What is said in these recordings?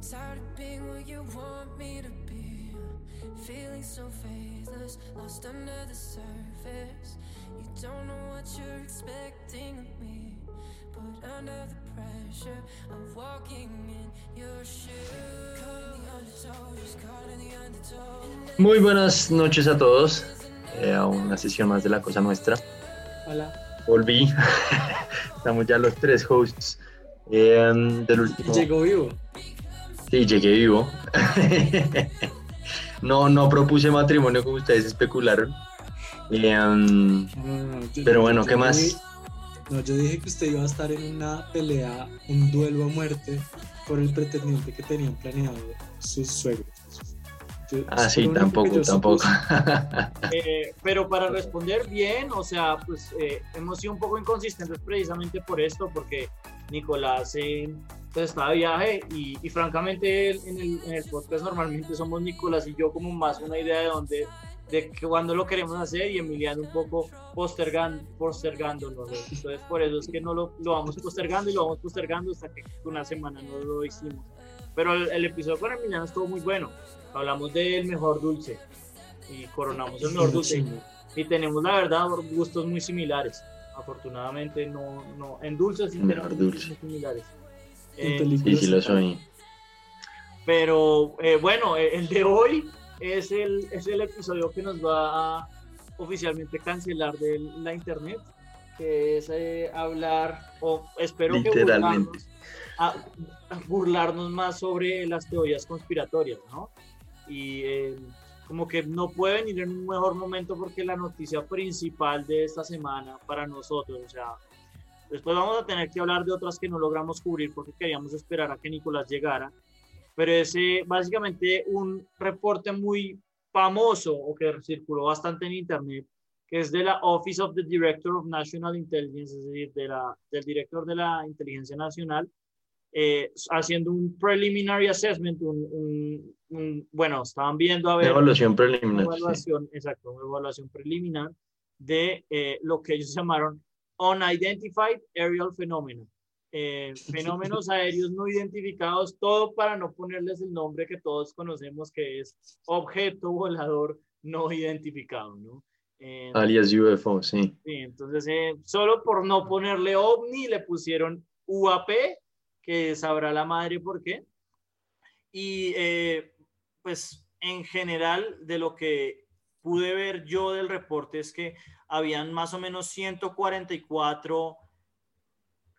Tired of being what you want me to be. Feeling so faithless, lost under the surface. You don't know what you're expecting of me. But under the pressure of walking in your shoes. Caught in the undertow, just caught in the undertow. Muy buenas noches a todos. eh, a una sesión más de La Cosa Nuestra. Hola. Volví. Estamos ya los tres hosts eh, del último. Llegó vivo. Sí, llegué vivo. no, no propuse matrimonio como ustedes especularon. Eh, um, No, no, no, yo- pero bueno, ¿qué más? dije- no, yo dije que usted iba a estar en una pelea, un duelo a muerte por el pretendiente que tenían planeado sus suegros. Yo- Ah, sí, tampoco, tampoco. Eh, pero para responder bien, o sea, pues eh, hemos sido un poco inconsistentes precisamente por esto, porque Nicolás eh, pues estaba de viaje y, y francamente en el, en el podcast normalmente somos Nicolás y yo como más una idea de dónde, de cuándo lo queremos hacer y Emiliano un poco postergando, postergándolo. Entonces por eso es que no lo, lo vamos postergando y lo vamos postergando hasta que una semana no lo hicimos. Pero el, el episodio con Emiliano estuvo muy bueno. Hablamos del mejor dulce y coronamos el mejor dulce y tenemos la verdad gustos muy similares. Afortunadamente no, no en dulces sí tenemos dulce. muy similares. En Eh, sí, películas sí lo soy. pero eh, bueno, eh, el de hoy es el, es el episodio que nos va a oficialmente cancelar de la internet, que es eh, hablar, o espero que Literalmente. burlarnos, a- a burlarnos más sobre las teorías conspiratorias, ¿no? Y eh, como que no puede venir en un mejor momento porque la noticia principal de esta semana para nosotros, o sea, después vamos a tener que hablar de otras que no logramos cubrir porque queríamos esperar a que Nicolás llegara, pero es eh, básicamente un reporte muy famoso o que circuló bastante en internet, que es de la Office of the Director of National Intelligence, es decir, de la, del director de la inteligencia nacional, eh, haciendo un preliminary assessment, un, un- un- bueno, estaban viendo a ver Evaluación una preliminar. sí. evaluación, exacto, una evaluación preliminar de eh, lo que ellos llamaron Unidentified Aerial Phenomena. Eh, fenómenos aéreos no identificados, todo para no ponerles el nombre que todos conocemos que es objeto volador no identificado, ¿no? Eh, Alias UFO, sí. Sí, entonces, eh, solo por no ponerle ovni, le pusieron UAP, que sabrá la madre por qué. Y pues en general, de lo que pude ver yo del reporte es que habían más o menos 144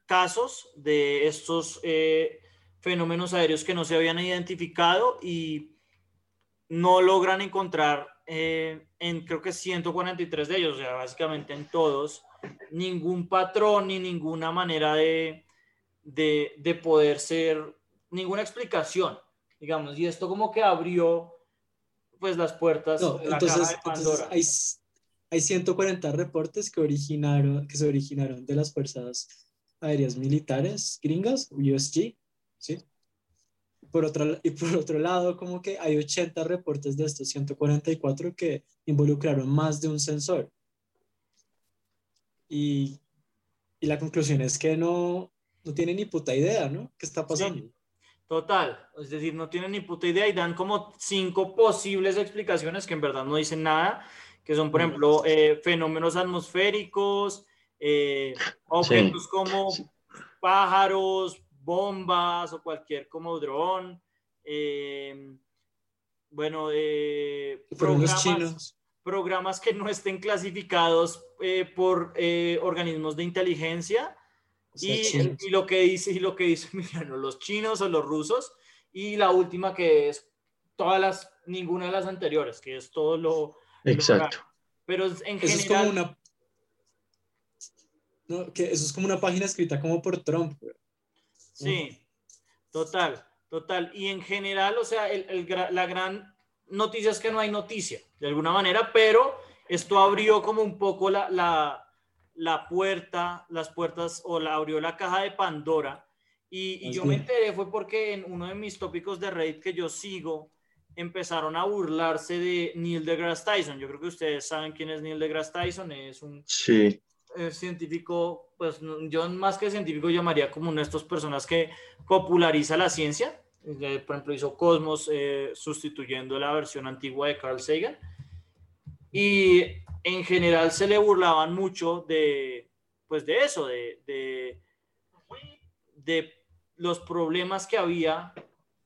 casos de estos eh, fenómenos aéreos que no se habían identificado y no logran encontrar eh, en creo que 143 de ellos, o sea, básicamente en todos, ningún patrón ni ninguna manera de, de, de poder ser, ninguna explicación, digamos, y esto como que abrió pues las puertas, No, la entonces, caja de entonces hay, hay 140 reportes que, originaron, que se originaron de las fuerzas aéreas militares gringas, USG, ¿sí? Por otro, y por otro lado, como que hay 80 reportes de estos 144 que involucraron más de un sensor. Y, y la conclusión es que no, no tienen ni puta idea, ¿no? ¿Qué está pasando? Total, es decir, no tienen ni puta idea y dan como cinco posibles explicaciones que en verdad no dicen nada, que son, por Mm. ejemplo, eh, fenómenos atmosféricos, eh, objetos como pájaros, bombas o cualquier como dron, eh, bueno, programas, chinos. programas que no estén clasificados por organismos de inteligencia y, y lo que dice y lo que dice Emiliano, los chinos o los rusos y la última que es todas las ninguna de las anteriores que es todo lo Exacto. pero en Eso es general como una. No, que eso es como una página escrita como por Trump. sí total total y en general o sea el, el la gran noticia es que no hay noticia de alguna manera pero esto abrió como un poco la, la, la puerta las puertas o la abrió la caja de Pandora y, y yo me enteré fue porque en uno de mis tópicos de Reddit que yo sigo empezaron a burlarse de Neil deGrasse Tyson. Yo creo que ustedes saben quién es Neil deGrasse Tyson. Es un Sí. eh, científico, pues yo más que científico llamaría como una de estas personas que populariza la ciencia. Por ejemplo, hizo Cosmos eh, sustituyendo la versión antigua de Carl Sagan. Y en general se le burlaban mucho de, pues de eso, de, de, los problemas que había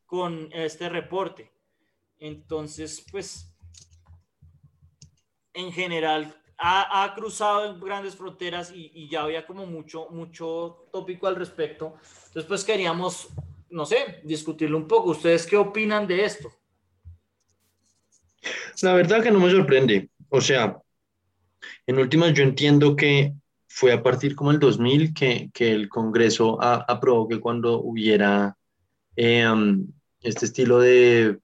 con este reporte. Entonces, pues, en general ha, ha cruzado grandes fronteras y, y, ya había como mucho, mucho tópico al respecto. Entonces, pues queríamos, no sé, discutirlo un poco. ¿Ustedes qué opinan de esto? La verdad que no me sorprende. O sea, en últimas yo entiendo que fue a partir como el 2000 que, que el Congreso a, aprobó que cuando hubiera eh, este estilo de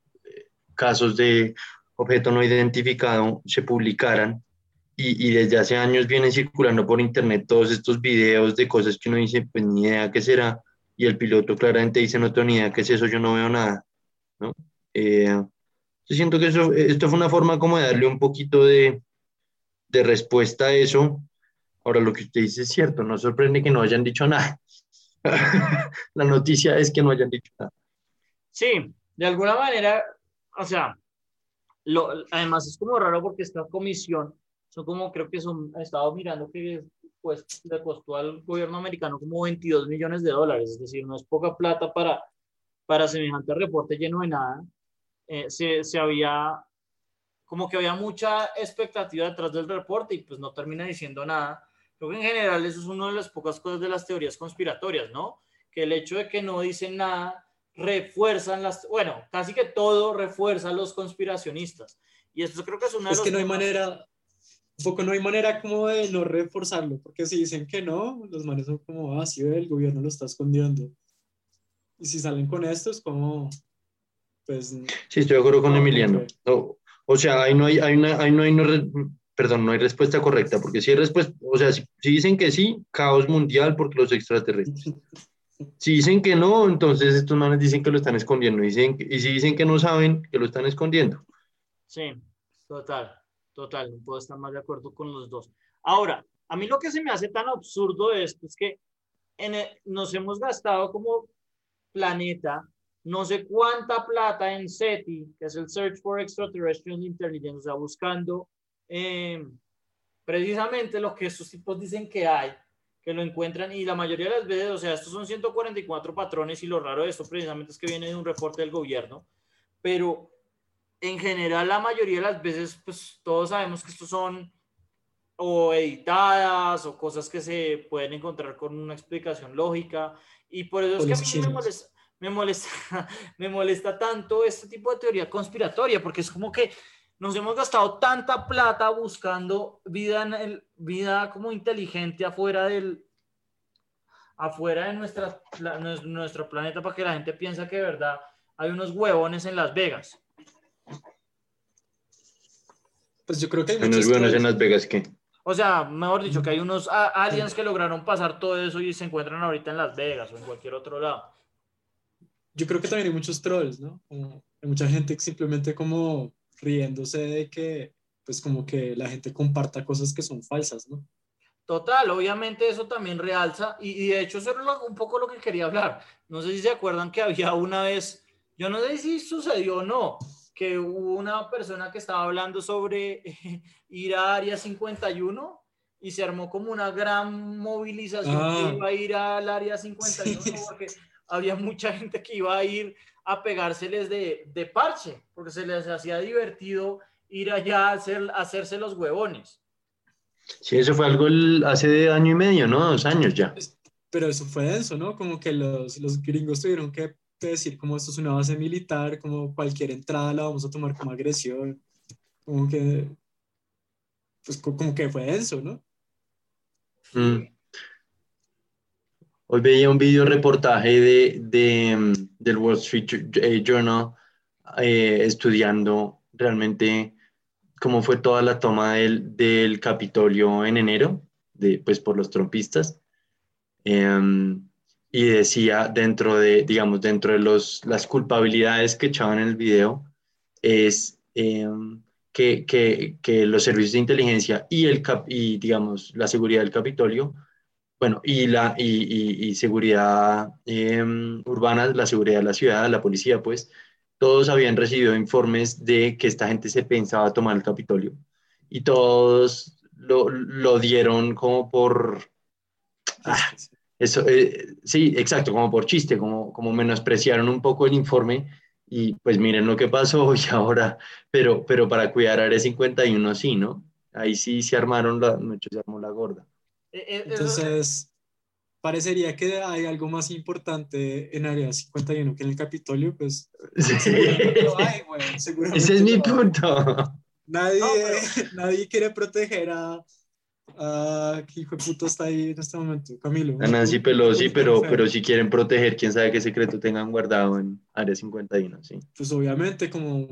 casos de objeto no identificado se publicaran y, y, desde hace años vienen circulando por internet todos estos videos de cosas que uno dice, pues ni idea qué será, y el piloto claramente dice, no tengo ni idea qué es eso, yo no veo nada, ¿no? Eh, siento que eso, esto fue una forma como de darle un poquito de, de respuesta a eso. Ahora, lo que usted dice es cierto, no sorprende que no hayan dicho nada. La noticia es que no hayan dicho nada. Sí, de alguna manera, o sea, lo, además es como raro porque esta comisión, son como, creo que son, he estado mirando que pues le costó al gobierno americano como 22 millones de dólares, es decir, no es poca plata para, para semejante reporte lleno de nada. Eh, se, se había, como que había mucha expectativa detrás del reporte y pues no termina diciendo nada. Creo que en general eso es una de las pocas cosas de las teorías conspiratorias, ¿no? Que el hecho de que no dicen nada refuerzan las, bueno, casi que todo refuerza a los conspiracionistas. Y esto creo que es una de Es los que no hay manera, un poco no hay manera como de no reforzarlo, porque si dicen que no, los manes son como, ah, sí, el gobierno lo está escondiendo. Y si salen con esto, es como, pues, Sí, estoy de acuerdo con No, Emiliano. ok. O, sea, ahí no hay, ahí no hay, no perdón, no hay respuesta correcta, porque si hay respuesta, o sea, si, dicen que sí, caos mundial porque los extraterrestres. Si dicen que no, entonces estos manes dicen que lo están escondiendo. Y si dicen que no saben, que lo están escondiendo. Sí, total, total, no puedo estar más de acuerdo con los dos. Ahora, a mí lo que se me hace tan absurdo es que en el- nos hemos gastado como planeta no sé cuánta plata en SETI, que es el Search for Extraterrestrial Intelligence, o sea, buscando eh, precisamente lo que estos tipos dicen que hay, que lo encuentran y la mayoría de las veces, o sea, estos son 144 patrones y lo raro de esto precisamente es que viene de un reporte del gobierno, pero en general la mayoría de las veces, pues todos sabemos que estos son o editadas o cosas que se pueden encontrar con una explicación lógica y por eso es que a mí me molesta, me molesta, me molesta tanto este tipo de teoría conspiratoria porque es como que nos hemos gastado tanta plata buscando vida, en el, vida como inteligente afuera del afuera de nuestra, nuestro planeta para que la gente piensa que de verdad hay unos huevones en Las Vegas. pues yo creo que hay muchos buenos en. Las Vegas, ¿qué? O sea, mejor dicho, que hay unos aliens que lograron pasar todo eso y se encuentran ahorita en Las Vegas o en cualquier otro lado. Yo creo que también hay muchos trolls, ¿no? Como, hay mucha gente simplemente como riéndose de que, pues como que la gente comparta cosas que son falsas, ¿no? Total, obviamente eso también realza, y, y de hecho eso era un poco lo que quería hablar. No sé si se acuerdan que había una vez, yo no sé si sucedió o no, que hubo una persona que estaba hablando sobre ir a Área 51 y se armó como una gran movilización Ah. que iba a ir al Área 51 Sí. porque había mucha gente que iba a ir a pegárseles de, de parche, porque se les hacía divertido ir allá a, hacer, a hacerse los huevones. Sí, eso fue algo el- hace de año y medio, ¿no? Dos años ya. Pero eso fue denso, ¿no? Como que los, los gringos tuvieron que decir como esto es una base militar, como cualquier entrada la vamos a tomar como agresión. Como que, pues co- como que fue denso, ¿no? Mm. Hoy veía un video reportaje de, de, mm, del Wall Street eh, Journal eh, estudiando realmente cómo fue toda la toma del, del Capitolio en enero, de, pues por los trompistas. Em, y decía dentro de, digamos, dentro de los, las culpabilidades que echaban en el video, es em, que, que, que los servicios de inteligencia y, el cap- y, digamos, la seguridad del Capitolio bueno, y, la, y, y- y seguridad em, urbana, la seguridad de la ciudad, la policía, pues, todos habían recibido informes de que esta gente se pensaba tomar el Capitolio y todos lo, lo dieron como por, Ah, eso, eh, sí, exacto, como por chiste, como, como menospreciaron un poco el informe y pues miren lo que pasó y ahora, pero, pero para cuidar a Área 51 sí, ¿no? Ahí sí se armaron, la, se armó la gorda. Eh, eh, Entonces, parecería que hay algo más importante en Área 51 que en el Capitolio, pues seguramente lo hay, güey, seguramente Ese es mi punto. Nadie, No, nadie quiere proteger a, a ¿qué hijo de puta está ahí en este momento? Camilo. A Nancy Pelosi, pero, pero si quieren proteger, quién sabe qué secreto tengan guardado en Área 51, sí. Pues obviamente como,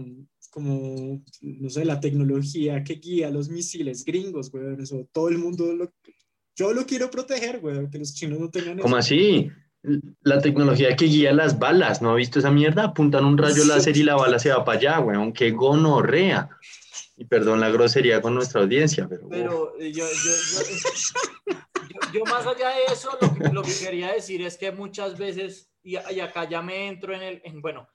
como, no sé, la tecnología que guía los misiles gringos, güey, eso, todo el mundo lo... Yo lo quiero proteger, güey, que los chinos no tengan eso. ¿Cómo así? La tecnología que guía las balas, ¿no ha visto esa mierda? Apuntan un rayo láser y la bala se va para allá, weón. ¡Qué gonorrea! Y perdón la grosería con nuestra audiencia, pero... Pero eh, yo, yo, yo, yo- yo más allá de eso, lo que, lo que quería decir es que muchas veces, y, y acá ya me entro en el, en, bueno,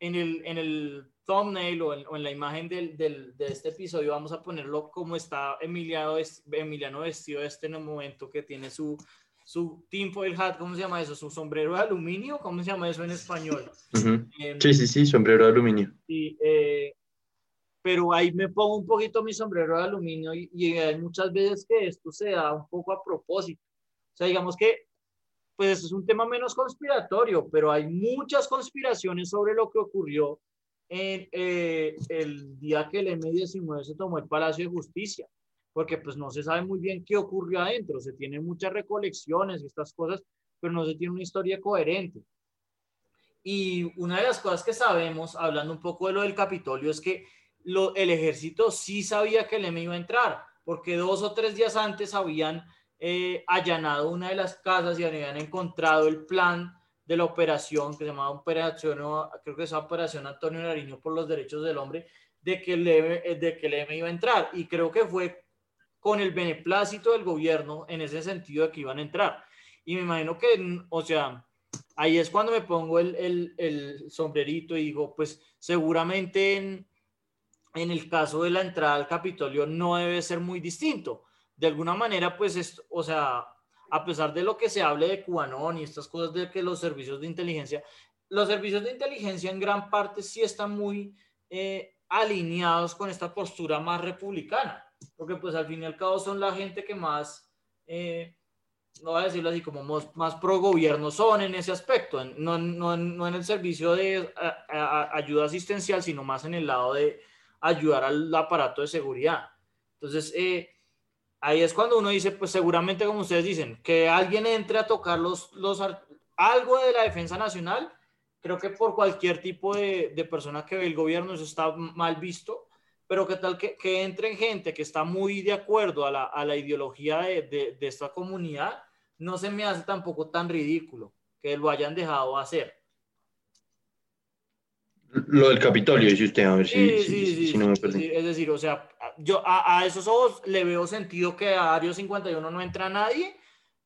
en el, en el thumbnail o en, o en la imagen del, del- de este episodio, vamos a ponerlo como está Emiliano, Emiliano vestido este en el momento que tiene su, su tinfoil hat, ¿cómo se llama eso? Su sombrero de aluminio, ¿cómo se llama eso en español? Ujú. Em, Sí, sí, sí, sombrero de aluminio. y, eh, pero ahí me pongo un poquito mi sombrero de aluminio y, y hay muchas veces que esto se da un poco a propósito. O sea, digamos que, pues es un tema menos conspiratorio, pero hay muchas conspiraciones sobre lo que ocurrió en eh, el día que el M19 se tomó el Palacio de Justicia, porque pues no se sabe muy bien qué ocurrió adentro, se tienen muchas recolecciones y estas cosas, pero no se tiene una historia coherente. Y una de las cosas que sabemos, hablando un poco de lo del Capitolio, es que el ejército sí sabía que el M iba a entrar, porque dos o tres días antes habían eh, allanado una de las casas y habían encontrado el plan de la operación que se llamaba operación, creo que es operación Antonio Nariño por los derechos del hombre, de que el M, eh, de que el M iba a entrar. Y creo que fue con el beneplácito del gobierno en ese sentido de que iban a entrar. Y me imagino que, mm, o sea, ahí es cuando me pongo el, el, el sombrerito y digo, pues seguramente en, en el caso de la entrada al Capitolio no debe ser muy distinto. De alguna manera, pues, es, o sea, a pesar de lo que se hable de Cubanón y estas cosas de que los servicios de inteligencia, los servicios de inteligencia en gran parte sí están muy eh, alineados con esta postura más republicana, porque pues al fin y al cabo son la gente que más, eh, no voy a decirlo así, como más, más pro gobierno son en ese aspecto, no, en el servicio de ayuda asistencial, sino más en el lado de ayudar al aparato de seguridad. Entonces, eh, ahí es cuando uno dice, pues seguramente como ustedes dicen, que alguien entre a tocar los, los algo de la defensa nacional, creo que por cualquier tipo de, de persona que ve el gobierno eso está mal visto, pero que tal que, que entren gente que está muy de acuerdo a la, a la ideología de, de, de esta comunidad, no se me hace tampoco tan ridículo que lo hayan dejado hacer. Lo del Capitolio, dice usted, a ver si, Sí, si- sí, si- sí, si no me sí, perdí. sí, Es decir, o sea, yo a, a esos ojos le veo sentido que a Ario 51 no entra nadie,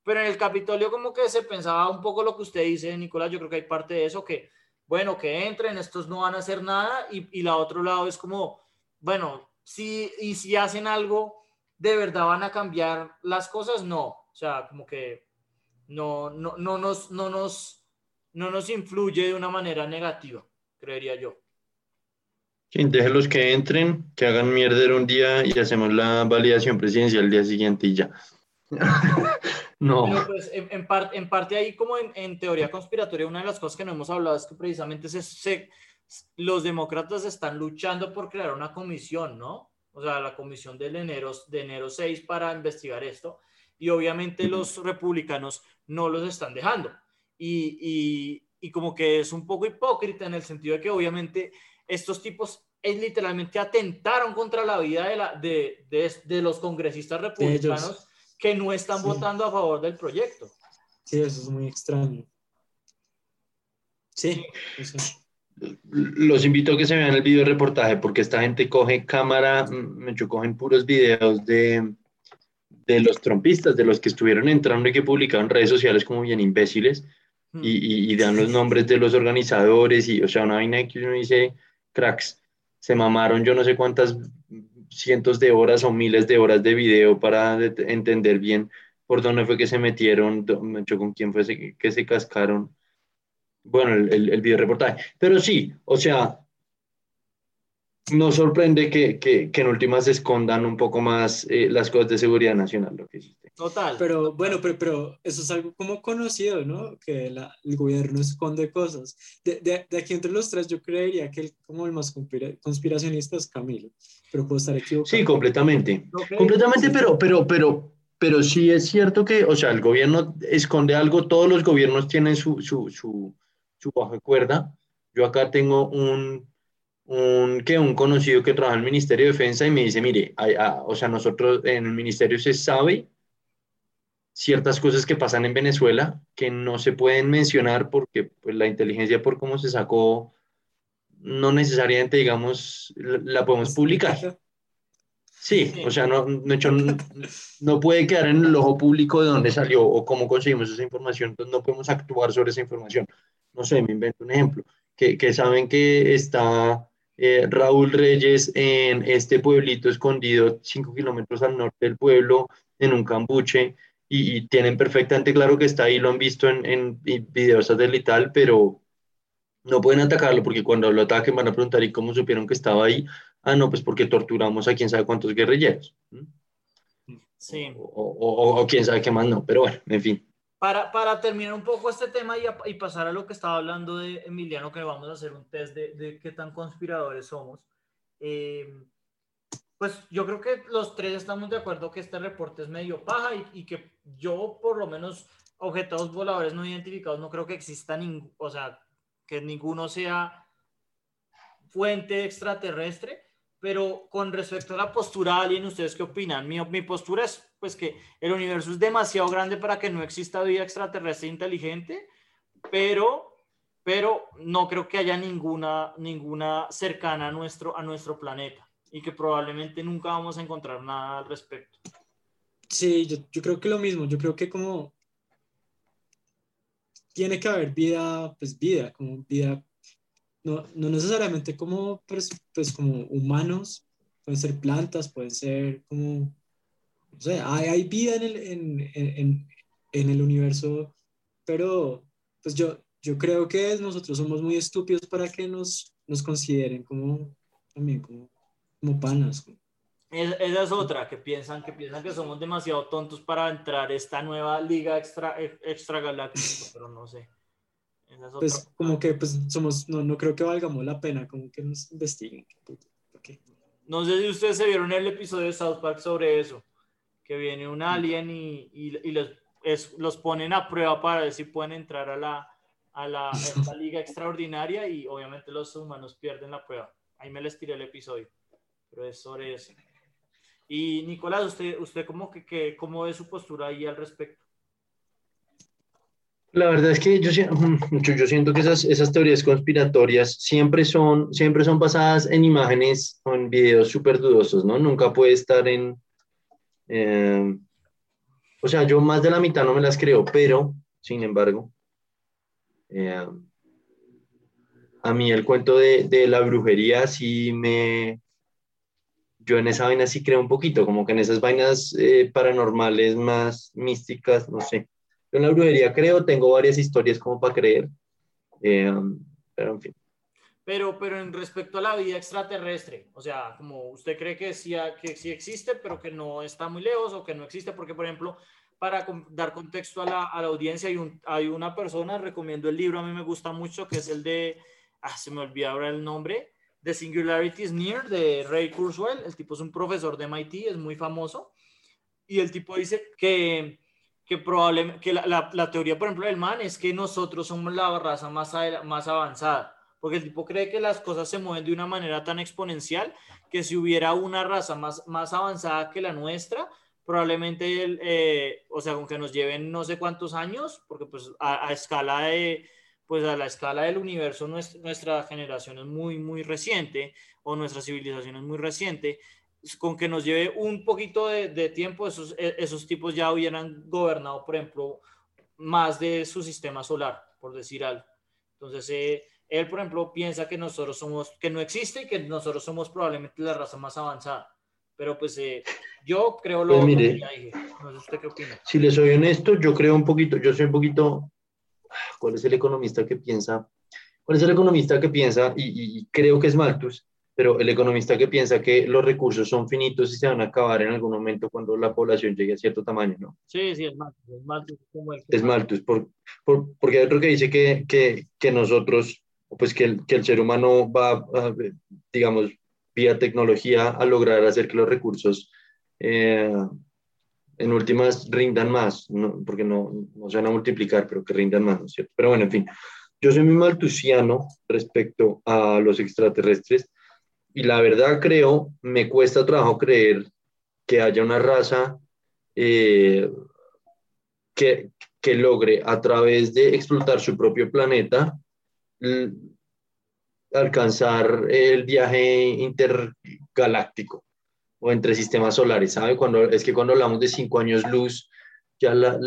pero en el Capitolio como que se pensaba un poco lo que usted dice, Nicolás, yo creo que hay parte de eso que, bueno, que entren, estos no van a hacer nada, y, y la otro lado es como, bueno, si, y si hacen algo, ¿de verdad van a cambiar las cosas? No, o sea, como que no, no, no, nos, no, nos, no nos influye de una manera negativa, creería yo. Sí, déjelos que entren, que hagan mierda un día y hacemos la validación presidencial el día siguiente y ya. no. Pero pues en, en, par- en parte ahí como en, en teoría conspiratoria, una de las cosas que no hemos hablado es que precisamente se, se- los demócratas están luchando por crear una comisión, ¿no? O sea, la comisión del enero, de enero 6 para investigar esto. Y obviamente los republicanos no los están dejando. Y, y, y como que es un poco hipócrita en el sentido de que obviamente estos tipos eh, literalmente atentaron contra la vida de, la, de, de, de los congresistas republicanos que no están Sí. votando a favor del proyecto. Sí, eso es muy extraño. Sí, eso. Los invito a que se vean el video reportaje porque esta gente coge cámara, mm, me cogen puros videos de, de los trompistas, de los que estuvieron entrando y que publicaban redes sociales como bien imbéciles Hmm. y, y- y dan los nombres de los organizadores y, o sea, una vaina que uno dice, cracks, se mamaron yo no sé cuántas cientos de horas o miles de horas de video para de- entender bien por dónde fue que se metieron, con quién fue que se cascaron. Bueno, el, el, video reportaje. Pero sí, o sea, no sorprende que, que, que en últimas se escondan un poco más eh, las cosas de seguridad nacional, lo que hiciste. Total. Pero bueno, pero, pero eso es algo como conocido, ¿no? Que la- el gobierno esconde cosas. De, de, de aquí entre los tres, yo creería que el, como el más conspira- conspiracionista es Camilo, pero puedo estar equivocado. Sí, completamente. Completamente, pero, pero, pero, pero sí es cierto que, o sea, el gobierno esconde algo, todos los gobiernos tienen su, su, su, su bajo de cuerda. Yo acá tengo un, un, que un conocido que trabaja en el Ministerio de Defensa y me dice, mire, hay- ah, o sea, nosotros en el ministerio se sabe ciertas cosas que pasan en Venezuela que no se pueden mencionar porque pues, la inteligencia por cómo se sacó, no necesariamente, digamos, la, podemos publicar. Sí, Sí. o sea, no, de hecho, no, no puede quedar en el ojo público de dónde salió o cómo conseguimos esa información, entonces no podemos actuar sobre esa información. No sé, me invento un ejemplo, que, que saben que está eh, Raúl Reyes en este pueblito escondido cinco kilómetros al norte del pueblo, en un cambuche, y, y tienen perfectamente claro que está ahí, lo han visto en, en video satelital, pero no pueden atacarlo porque cuando lo ataquen van a preguntar, ¿y cómo supieron que estaba ahí? Ah, no, pues porque torturamos a quién sabe cuántos guerrilleros. Sí. O, o- o quién sabe qué más no, pero bueno, en fin. Para, para terminar un poco este tema y, a- y pasar a lo que estaba hablando de Emiliano, que vamos a hacer un test de, de qué tan conspiradores somos. eh, pues yo creo que los tres estamos de acuerdo que este reporte es medio paja y, que yo, por lo menos, objetos voladores no identificados, no creo que exista ningún, o sea, que ninguno sea fuente extraterrestre. Pero con respecto a la postura alien, ¿ustedes qué opinan? Mi, mi postura es pues que el universo es demasiado grande para que no exista vida extraterrestre inteligente, pero, pero no creo que haya ninguna, ninguna cercana a nuestro, a nuestro planeta y que probablemente nunca vamos a encontrar nada al respecto. Sí, yo, yo creo que lo mismo, yo creo que como tiene que haber vida, pues vida, como vida, no, no necesariamente como, pues, pues como humanos, pueden ser plantas, pueden ser como, no sé, hay, hay vida en el, en, en, en el universo, pero pues yo, yo creo que nosotros somos muy estúpidos para que nos, nos consideren como, también como, como panas. Es- esa es otra, que piensan, que piensan que somos demasiado tontos para entrar a esta nueva liga extra, extragaláctica, pero no sé. Esa es otra. pues como que pues somos, no, no creo que valgamos la pena, como que nos investiguen. qué puto, ¿por qué? No sé si ustedes se vieron el episodio de South Park sobre eso, que viene un alien y, y, y los, es- los ponen a prueba para ver si pueden entrar a la, a la a esta liga extraordinaria y obviamente los humanos pierden la prueba. Ahí me les tiré el episodio, pero es sobre eso. Y Nicolás, ¿usted, usted cómo, que, que, cómo ve su postura ahí al respecto? La verdad es que yo, yo siento que esas, esas teorías conspiratorias siempre son, siempre son basadas en imágenes o en videos súper dudosos, ¿no? Nunca puede estar en... eh, o sea, yo más de la mitad no me las creo, pero, sin embargo, eh, a mí el cuento de, de la brujería sí me... Yo en esa vaina sí creo un poquito, como que en esas vainas eh, paranormales más místicas, no sé. Yo en la brujería creo, tengo varias historias como para creer, eh, pero en fin. Pero, pero en respecto a la vida extraterrestre, o sea, como usted cree que sí, que sí existe, pero que no está muy lejos o que no existe, porque, por ejemplo, para dar contexto a la, a la audiencia, hay, un, hay una persona, recomiendo el libro, a mí me gusta mucho, que es el de, ah, se me olvidó ahora el nombre, The Singularity is Near, de Ray Kurzweil. El tipo es un profesor de MIT, es muy famoso, y el tipo dice que que probablemente, que la, la, teoría, por ejemplo, del man es que nosotros somos la raza más, más avanzada, porque el tipo cree que las cosas se mueven de una manera tan exponencial que si hubiera una raza más, más avanzada que la nuestra, probablemente, eh, o sea, con que nos lleven no sé cuántos años, porque pues a, a escala de, pues a la escala del universo nuestra, generación es muy, muy reciente, o nuestra civilización es muy reciente, con que nos lleve un poquito de, de tiempo, esos, e, esos tipos ya hubieran gobernado, por ejemplo, más de su sistema solar, por decir algo. Entonces, eh, él, por ejemplo, piensa que nosotros somos, que no existe y que nosotros somos probablemente la raza más avanzada. Pero pues eh, yo creo lo, Pues mire. que ya dije. No sé usted qué opina. Si le soy honesto, yo creo un poquito, yo soy un poquito, ¿cuál es el economista que piensa? ¿Cuál es el economista que piensa, y, y- creo que es Malthus, pero el economista que piensa que los recursos son finitos y se van a acabar en algún momento cuando la población llegue a cierto tamaño, ¿no? Sí, sí, es más, es más como el que Es Malthus, por, por- porque hay otro que dice que, que, que nosotros, pues que el, que el ser humano va, digamos, vía tecnología a lograr hacer que los recursos eh, en últimas rindan más, ¿no? porque no, no se van a multiplicar, pero que rindan más, ¿no es cierto? Pero bueno, en fin, yo soy muy maltusiano respecto a los extraterrestres y la verdad creo, me cuesta trabajo creer que haya una raza eh, que, que logre a través de explotar su propio planeta alcanzar el viaje intergaláctico o entre sistemas solares, ¿sabe? Cuando, es que cuando hablamos de cinco años luz, ya la,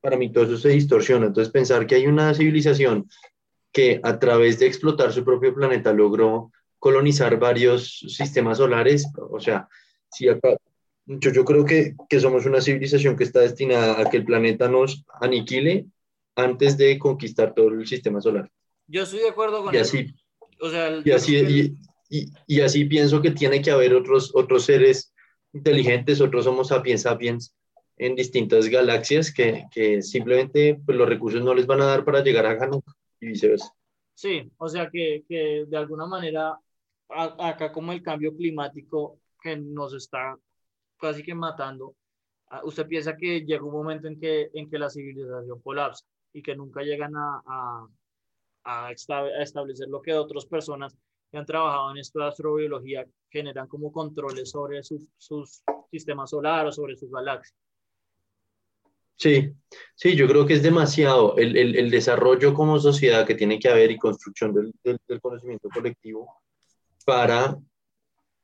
para mí todo eso se distorsiona. Entonces pensar que hay una civilización que a través de explotar su propio planeta logró colonizar varios sistemas solares, o sea, si acá, yo, yo creo que, que somos una civilización que está destinada a que el planeta nos aniquile antes de conquistar todo el sistema solar. Yo estoy de acuerdo con Y eso. así, O sea, el- y así, y, y- y así pienso que tiene que haber otros, otros seres inteligentes, otros Homo sapiens sapiens en distintas galaxias que, que simplemente pues, los recursos no les van a dar para llegar a Ganuk y viceversa. Sí, o sea que, que de alguna manera a- acá como el cambio climático que nos está casi que matando, ah, usted piensa que llega un momento en que, en que la civilización colapsa y que nunca llegan a, a, a establecer lo que otras personas que han trabajado en esto de astrobiología generan como controles sobre su, sus sistemas solares o sobre sus galaxias. Sí, sí, yo creo que es demasiado el, el- el desarrollo como sociedad que tiene que haber y construcción del, del- del conocimiento colectivo para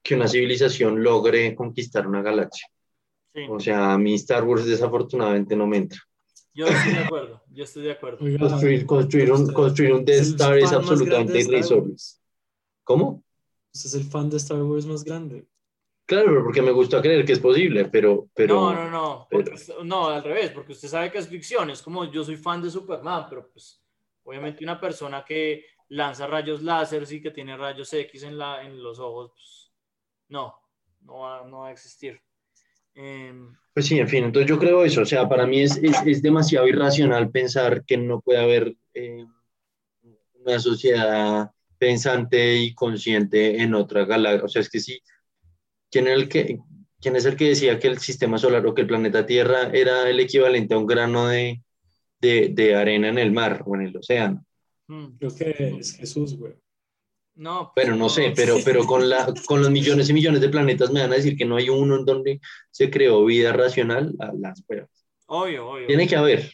que una civilización logre conquistar una galaxia. Sí, O sea, a mí Star Wars desafortunadamente no me entra. yo estoy de acuerdo, yo estoy de acuerdo. Construir, construir, un, construir un Death Star es absolutamente irrisorio. ¿Cómo? Usted es el fan de Star Wars más grande. Claro, pero porque me gusta creer que es posible, pero, pero no, no, no, pero- no, al revés, porque usted sabe que es ficción, es como yo soy fan de Superman, pero pues obviamente una persona que lanza rayos láser y que tiene rayos X en, la, en los ojos, pues, no, no va, no va a existir. Em, Pues sí, en fin, entonces yo creo eso, o sea, para mí es, es, es demasiado irracional pensar que no puede haber eh, una sociedad pensante y consciente en otra galaxia, o sea, es que sí, ¿quién, era el que, ¿quién es el que decía que el sistema solar o que el planeta Tierra era el equivalente a un grano de, de, de arena en el mar o en el océano? hmm, Creo que es Jesús, güey. no, pues, Bueno, no sé, pero, pero con, la, con los millones y millones de planetas me van a decir que no hay uno en donde se creó vida racional a las pruebas. Obvio, obvio. Tiene que haber.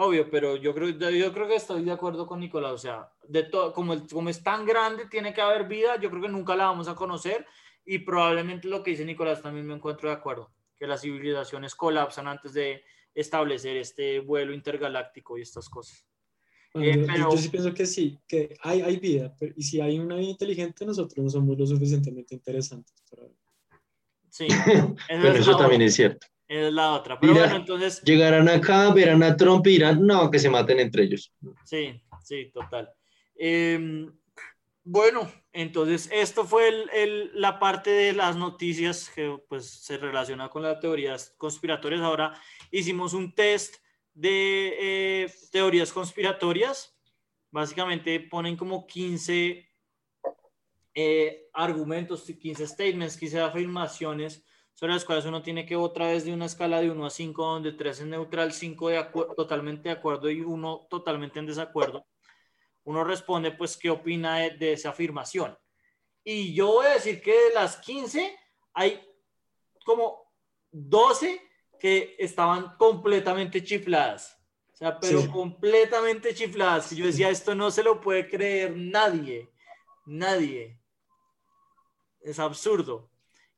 Obvio, pero yo creo, yo creo que estoy de acuerdo con Nicolás. O sea, de todo, como, el- como es tan grande, tiene que haber vida. Yo creo que nunca la vamos a conocer. Y probablemente lo que dice Nicolás también me encuentro de acuerdo. Que las civilizaciones colapsan antes de establecer este vuelo intergaláctico y estas cosas. Bueno, Eh, yo- pero- Yo sí pienso que sí, que hay, hay vida, pero, y si hay una vida inteligente, nosotros no somos lo suficientemente interesantes para. Sí, es eso también es cierto. Es la otra. Pero Mira. bueno, entonces, Llegarán acá, verán a Trump y dirán, no, que se maten entre ellos. Sí, sí, total. Em, bueno, entonces esto fue el- el- la parte de las noticias que pues se relaciona con las teorías conspiratorias. Ahora hicimos un test de eh, teorías conspiratorias. Básicamente ponen como 15 eh, argumentos, 15 statements, 15 afirmaciones sobre las cuales uno tiene que otra vez de una escala de 1 a 5, donde 3 es neutral, 5 de totalmente de acuerdo y 1 totalmente en desacuerdo. Uno responde, pues, ¿qué opina de, de esa afirmación? Y yo voy a decir que de las 15 hay como 12 que estaban completamente chifladas. O sea, pero Sí. completamente chifladas. Yo decía, esto no se lo puede creer nadie. Nadie. Es absurdo.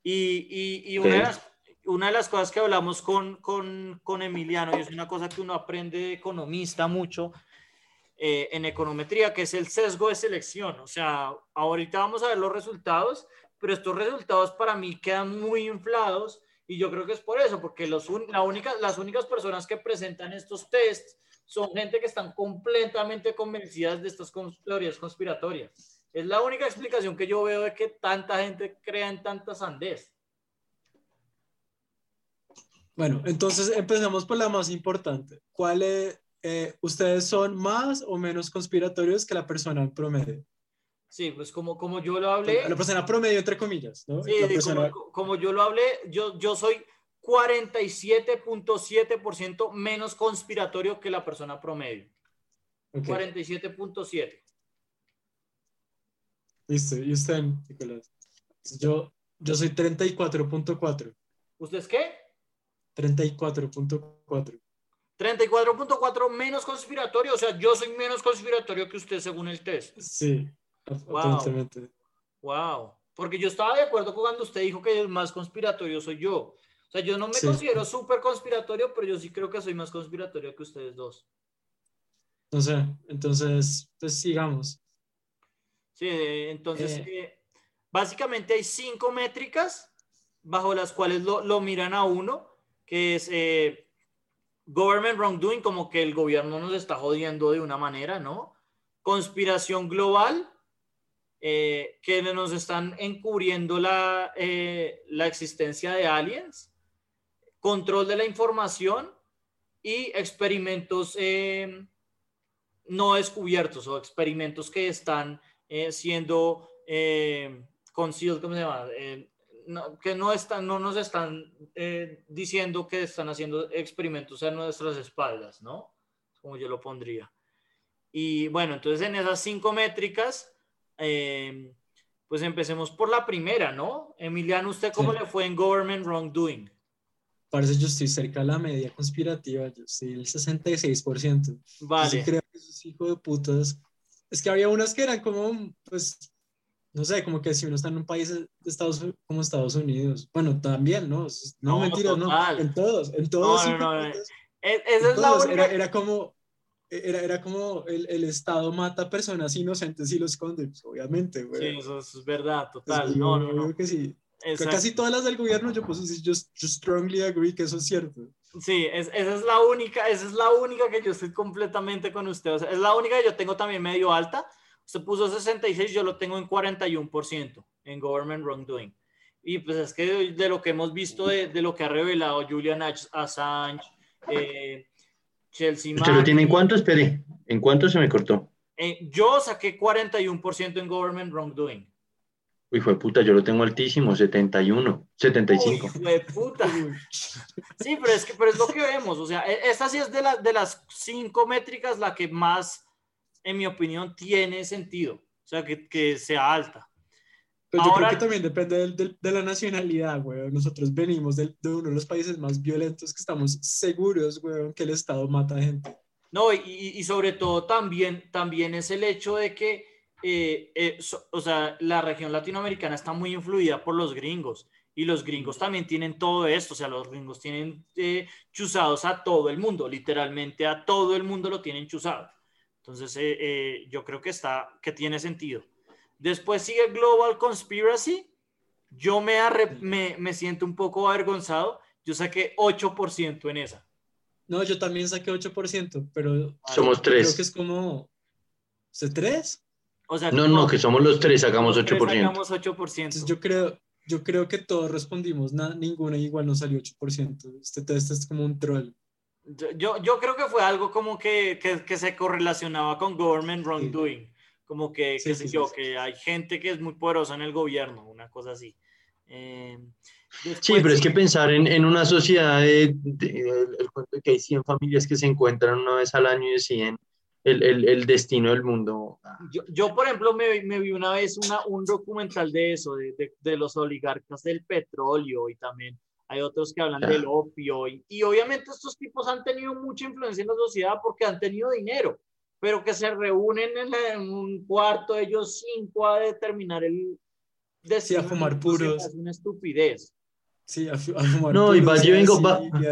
Y, y, y una, de Sí. las, una de las cosas que hablamos con, con, con Emiliano, y es una cosa que uno aprende de economista mucho eh, en econometría, que es el sesgo de selección. O sea, ahorita vamos a ver los resultados, pero estos resultados para mí quedan muy inflados y yo creo que es por eso, porque los la única, las únicas personas que presentan estos tests son gente que están completamente convencidas de estas teorías conspiratorias. Es la única explicación que yo veo de que tanta gente crea en tanta sandez. Bueno, entonces empezamos por la más importante. ¿Cuál es, eh, ustedes son más o menos conspiratorios que la persona promedio? Sí, pues como, como yo lo hablé, La persona promedio, entre comillas, ¿no? sí, persona, como, como yo lo hablé, yo, yo soy 47.7% menos conspiratorio que la persona promedio. Ok, 47.7. listo. ¿Y usted, Nicolás? Yo, yo soy 34.4. ¿Usted es qué? 34.4. 34.4 menos conspiratorio, o sea, yo soy menos conspiratorio que usted según el test. Sí, Wow. aparentemente. Wow. Porque yo estaba de acuerdo con cuando usted dijo que el más conspiratorio soy yo. O sea, yo no me Sí. considero súper conspiratorio, pero yo sí creo que soy más conspiratorio que ustedes dos. No sé, entonces, pues sigamos. Sí, entonces, Eh. eh, básicamente hay cinco métricas bajo las cuales lo, lo miran a uno, que es eh, government wrongdoing, como que el gobierno nos está jodiendo de una manera, ¿no? Conspiración global, eh, que nos están encubriendo la, eh, la existencia de aliens, control de la información y experimentos eh, no descubiertos o experimentos que están eh, siendo eh, concealed, ¿cómo se llama? Eh, no, que no, están, no nos están eh, diciendo que están haciendo experimentos a nuestras espaldas, ¿no? Como yo lo pondría. Y bueno, entonces en esas cinco métricas, eh, pues empecemos por la primera, ¿no? Emiliano, ¿usted cómo Sí. le fue en government wrongdoing? Parece yo estoy cerca de la media conspirativa, yo estoy el 66%. Yo sí Vale. creo que esos hijos de putas. Es que había unas que eran como, pues, no sé, como que si uno está en un país de Estados, como Estados Unidos, bueno, también, ¿no? No, No, mentira, no. total. En todos, en todos. No, no, no, en Esa es la única. Era, era como, era, era como el, el Estado mata personas inocentes y los esconde, pues, obviamente, Sí, güey. eso, eso es verdad, total. No, no, no. creo que sí. Exacto. Casi todas las del gobierno, yo pues sí, yo, yo strongly agree que eso es cierto. Sí, es- esa es la única, esa es la única que yo estoy completamente con usted. O sea, es la única que yo tengo también medio alta. Usted puso 66, yo lo tengo en 41% en government wrongdoing. Y pues es que de lo que hemos visto, de, de lo que ha revelado Julian Assange, eh, Chelsea ¿Usted lo tiene en cuánto? Espere, ¿en cuánto se me cortó? eh, yo saqué 41% en government wrongdoing. Uy, fue puta, yo lo tengo altísimo, 71, 75. Uy, hijo de puta. Sí, pero es que pero es lo que vemos. O sea, e- esta sí es de, la- de las cinco métricas la que más, en mi opinión, tiene sentido. O sea, que, que sea alta. Pero yo Ahora- creo que también depende del- del- de la nacionalidad, güey. Nosotros venimos del- de uno de los países más violentos que estamos seguros, güey, que el Estado mata gente. No, y, y- y sobre todo también, también es el hecho de que, eh, eh, so- o sea, la región latinoamericana está muy influida por los gringos. Y los gringos también tienen todo esto, o sea, los gringos tienen eh, chuzados a todo el mundo, literalmente a todo el mundo lo tienen chuzado. Entonces, eh, eh, yo creo que está, que tiene sentido. Después sigue Global Conspiracy. Yo me, arre- me, me siento un poco avergonzado. Yo saqué 8% en esa. No, yo también saqué 8%, pero Somos creo tres. que es como... ¿Se tres? O sea, No, no, que somos los tres, sacamos los tres 8%. Sacamos 8%. Entonces yo creo, yo creo que todos respondimos, na- ninguna igual nos salió 8%. Este test es como un troll. Yo, yo, yo creo que fue algo como que, que, que se correlacionaba con government wrongdoing. Como que, Sí, qué sí, sé sí, yo, sí. que hay gente que es muy poderosa en el gobierno, una cosa así. Eh, Sí, después pero es que pensar en, en una sociedad de, de- el, el cuento de que hay 100 familias que se encuentran una vez al año y deciden el, el, el destino del mundo. Yo, yo, por ejemplo, me, me vi una vez una, un documental de eso, de, de, de los oligarcas del petróleo y también hay otros que hablan Ya. del opio. Y, y obviamente estos tipos han tenido mucha influencia en la sociedad porque han tenido dinero, pero que se reúnen en, la- en un cuarto ellos cinco a determinar el, Sí, a fumar puros. Es una estupidez. Sí, a, a fumar No, y puros, vaya y vengo, así, va- y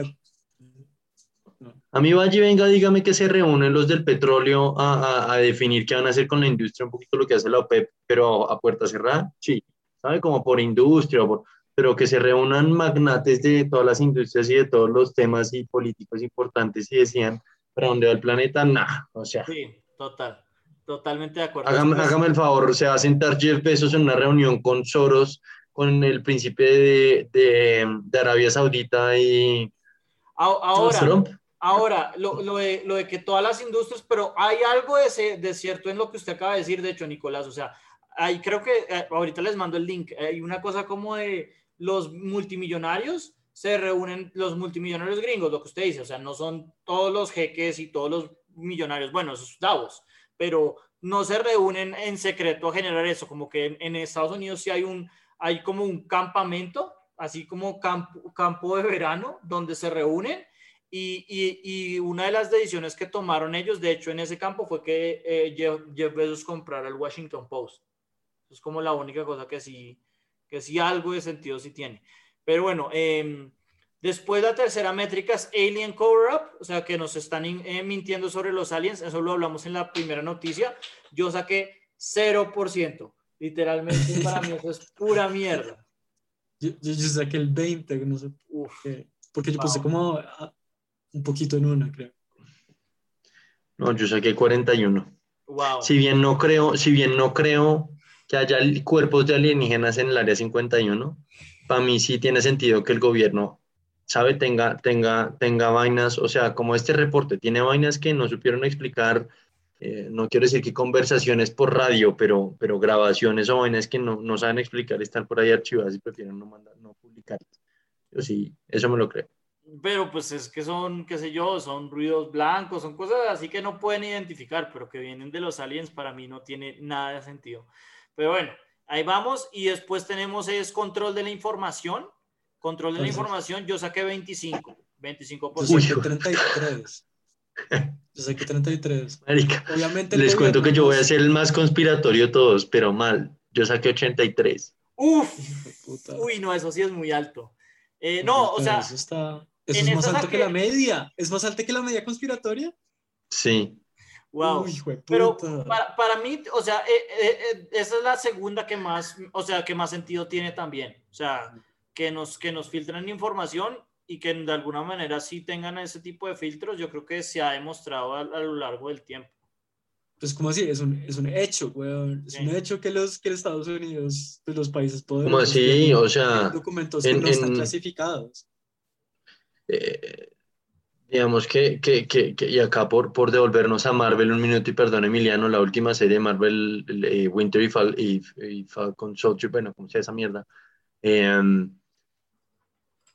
a- mí vaya y venga, dígame que se reúnen los del petróleo a, a- a definir qué van a hacer con la industria, un poquito lo que hace la OPEP, pero a puerta cerrada, sí, ¿sabe? Como por industria, por- pero que se reúnan magnates de todas las industrias y de todos los temas y políticos importantes y decían, ¿para dónde va el planeta? Nah, o sea, Sí, total. Totalmente de acuerdo. hágame, el favor, se va a sentar Jeff Bezos en una reunión con Soros, con el príncipe de, de- de Arabia Saudita y Ahora, Trump. Ahora, lo, lo de, lo de que todas las industrias, pero hay algo de, ese- de cierto en lo que usted acaba de decir, de hecho, Nicolás, o sea, hay, creo que eh, ahorita les mando el link, hay una cosa como de los multimillonarios, se reúnen los multimillonarios gringos, lo que usted dice, o sea, no son todos los jeques y todos los millonarios, bueno, esos Davos, pero no se reúnen en secreto a generar eso, como que en, en Estados Unidos sí hay un, hay como un campamento, así como campo, campo de verano, donde se reúnen y, y, y, una de las decisiones que tomaron ellos, de hecho, en ese campo fue que eh, Jeff, Jeff, Bezos comprara el Washington Post. Es como la única cosa que sí, que sí algo de sentido sí tiene. Pero bueno, eh, después la tercera métrica es Alien Cover-Up, o sea, que nos están eh, mintiendo sobre los aliens. Eso lo hablamos en la primera noticia. Yo saqué 0%. Literalmente para mí eso es pura mierda. Yo, yo, yo saqué el 20, no sé. Uf, porque yo puse como a, un poquito en una, creo. No, yo saqué 41. wow. Si bien no creo, si bien no creo que haya cuerpos de alienígenas en el área 51, para mí sí tiene sentido que el gobierno, sabe, tenga, tenga, tenga vainas, o sea, como este reporte tiene vainas que no supieron explicar, eh, no quiero decir que conversaciones por radio, pero, pero grabaciones o vainas que no, no saben explicar, están por ahí archivadas y prefieren no, mandar, no publicar. Yo sí, eso me lo creo. Pero pues es que son, qué sé yo, son ruidos blancos, son cosas así que no pueden identificar, pero que vienen de los aliens, para mí no tiene nada de sentido. Pero bueno, ahí vamos y después tenemos es control de la información. Control de la información, yo saqué 25, 25%. Yo saqué 33. Yo saqué 33. Marica, Obviamente les cuento que yo voy a ser el más conspiratorio de todos, pero mal. Yo saqué 83. Uf, uy, no, eso sí es muy alto. Eh, no, o sea, eso está, eso es más alto que la media. ¿Es más alto que la media conspiratoria? Sí. Wow. Uy, Pero para, para, mí, o sea, eh, eh, esa es la segunda que más, o sea, que más sentido tiene también. O sea, que nos, que nos filtren información y que de alguna manera sí tengan ese tipo de filtros, yo creo que se ha demostrado a, a lo largo del tiempo. Pues como así, es un, es un hecho, weón. Es sí. un hecho que los, que Estados Unidos, pues los países poderosos... ¿Cómo así? O sea... Documentos en, que no en, están clasificados. Eh, digamos que, que, que, que, y acá por, por devolvernos a Marvel un minuto y perdón Emiliano, la última serie de Marvel, eh, Winter y, Fal, y, y, Falcon Soldier, bueno, como sea esa mierda, eh,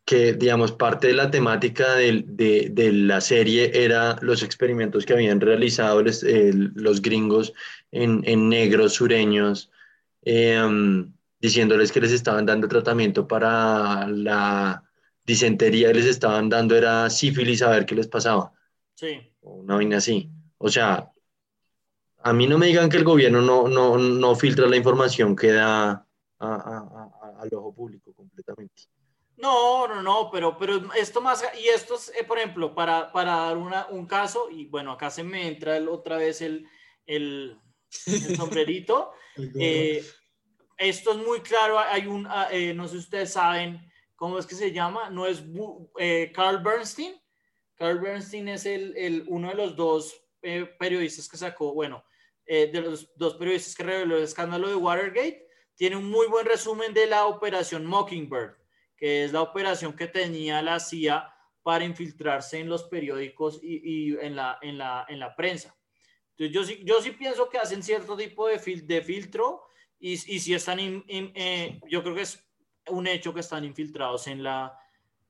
que digamos parte de la temática de, de, de, la serie era los experimentos que habían realizado les, eh, los gringos en, en negros sureños, em, diciéndoles que les estaban dando tratamiento para la disentería les estaban dando era sífilis a ver qué les pasaba. Sí. O una vaina así. O sea, a mí no me digan que el gobierno no, no, no filtra la información que da a, a, a, al ojo público completamente. No, no, no, pero, pero esto más, y esto es, eh, por ejemplo, para, para dar una, un caso, y bueno, acá se me entra el, otra vez el, el, el sombrerito. eh, esto es muy claro, hay un, eh, no sé si ustedes saben, ¿cómo es que se llama? No es eh, Carl Bernstein. Carl Bernstein es el, el uno de los dos eh, periodistas que sacó, bueno, eh, de los dos periodistas que reveló el escándalo de Watergate. Tiene un muy buen resumen de la operación Mockingbird, que es la operación que tenía la CIA para infiltrarse en los periódicos y, en, la, en, la, en la prensa. Entonces, yo sí, yo sí pienso que hacen cierto tipo de, fil, de filtro y, y si están, eh, yo creo que es un hecho que están infiltrados en la,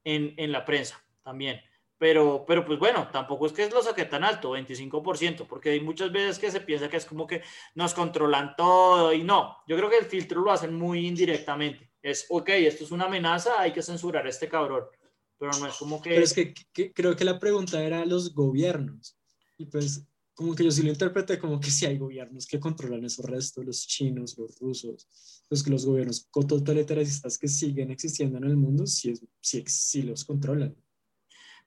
en, en la prensa también. Pero, pero pues bueno, tampoco es que lo saque tan alto, 25%, porque hay muchas veces que se piensa que es como que nos controlan todo y no, yo creo que el filtro lo hacen muy indirectamente. Es, ok, esto es una amenaza, hay que censurar a este cabrón, pero no es como que... Pero es que, que creo que la pregunta era los gobiernos. Y pues como que yo sí lo interpreté como que si hay gobiernos que controlan esos restos, los chinos, los rusos, los, los gobiernos totalitaristas que siguen existiendo en el mundo, sí, es, sí, sí los controlan.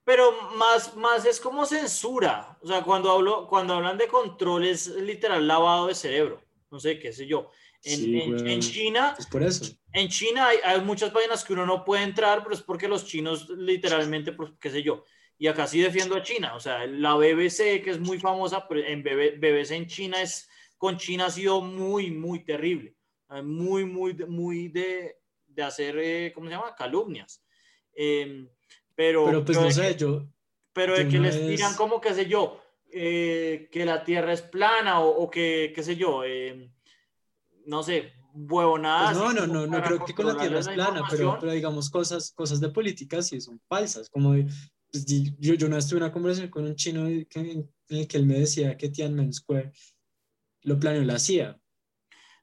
Pero más, más es como censura. O sea, cuando, hablo, cuando hablan de control es literal lavado de cerebro. No sé, qué sé yo. En, Sí, en- güey. en China, Es por eso. en China hay, hay muchas páginas que uno no puede entrar, pero es porque los chinos literalmente, pues, qué sé yo. Y acá sí defiendo a China. O sea, la BBC, que es muy famosa, en BB BBC en China es, con China ha sido muy, muy terrible. Eh, Muy, muy, muy de, de hacer, eh, ¿cómo se llama? Calumnias. Em, pero, Pero pues no sé, que- yo, pero de que una les tiran vez- como, qué sé yo, eh, que la Tierra es plana o, o que, qué sé yo, eh, no sé, huevonadas. pues no, no, no, no creo que con la Tierra es plana, pero, pero digamos cosas, cosas de política sí son falsas, como pues, yo, yo una vez tuve una conversación con un chino que- en el que él me decía que Tiananmen Square lo planeó la CIA.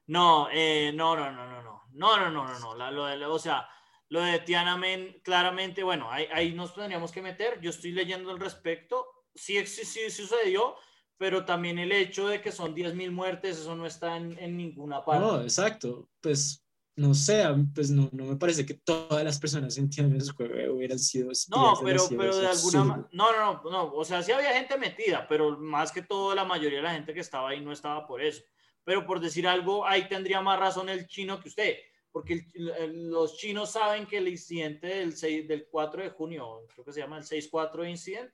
No, eh, no, no, no, no, no, no, no, no, no, no, la- lo de, o sea, lo de Tiananmen, claramente, bueno, ahí, ahí nos tendríamos que meter, yo estoy leyendo al respecto, sí, sí, sí sucedió, pero también el hecho de que son 10.000 muertes, eso no está en, en ninguna parte. No, exacto, pues no sé, pues no, no me parece que todas las personas en Tiananmen Square hubieran sido No, pero, pero de alguna absurdo. no, no, no, no, o sea, sí había gente metida, pero más que todo la mayoría de la gente que estaba ahí no estaba por eso. Pero por decir algo, ahí tendría más razón el chino que usted, porque el- los chinos saben que el incidente del, 6, del 4 de junio, creo que se llama el 6-4 incident,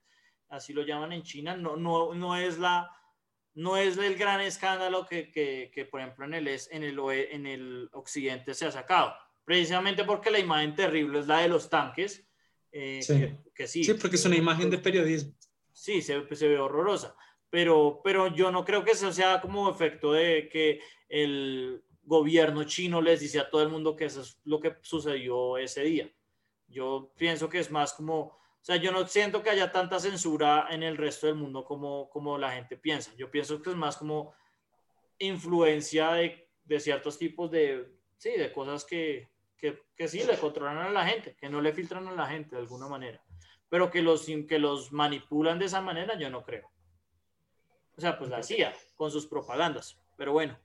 así lo llaman en China, no, no, no es la... No es el gran escándalo que, que, que, por ejemplo, en el, en, el, en el occidente se ha sacado. Precisamente porque la imagen terrible es la de los tanques, eh, Sí. que, que sí. Sí, porque es una imagen de periodismo. Sí, se, se ve horrorosa. Pero, pero yo no creo que eso sea como efecto de que el gobierno chino les dice a todo el mundo que eso es lo que sucedió ese día. Yo pienso que es más como, o sea, yo no siento que haya tanta censura en el resto del mundo como, como la gente piensa. Yo pienso que es más como influencia de, de ciertos tipos de, sí, de cosas que, que, que sí le controlan a la gente, que no le filtran a la gente de alguna manera pero que los, que los manipulan de esa manera, yo no creo. O sea, pues la CIA con sus propagandas. Pero bueno.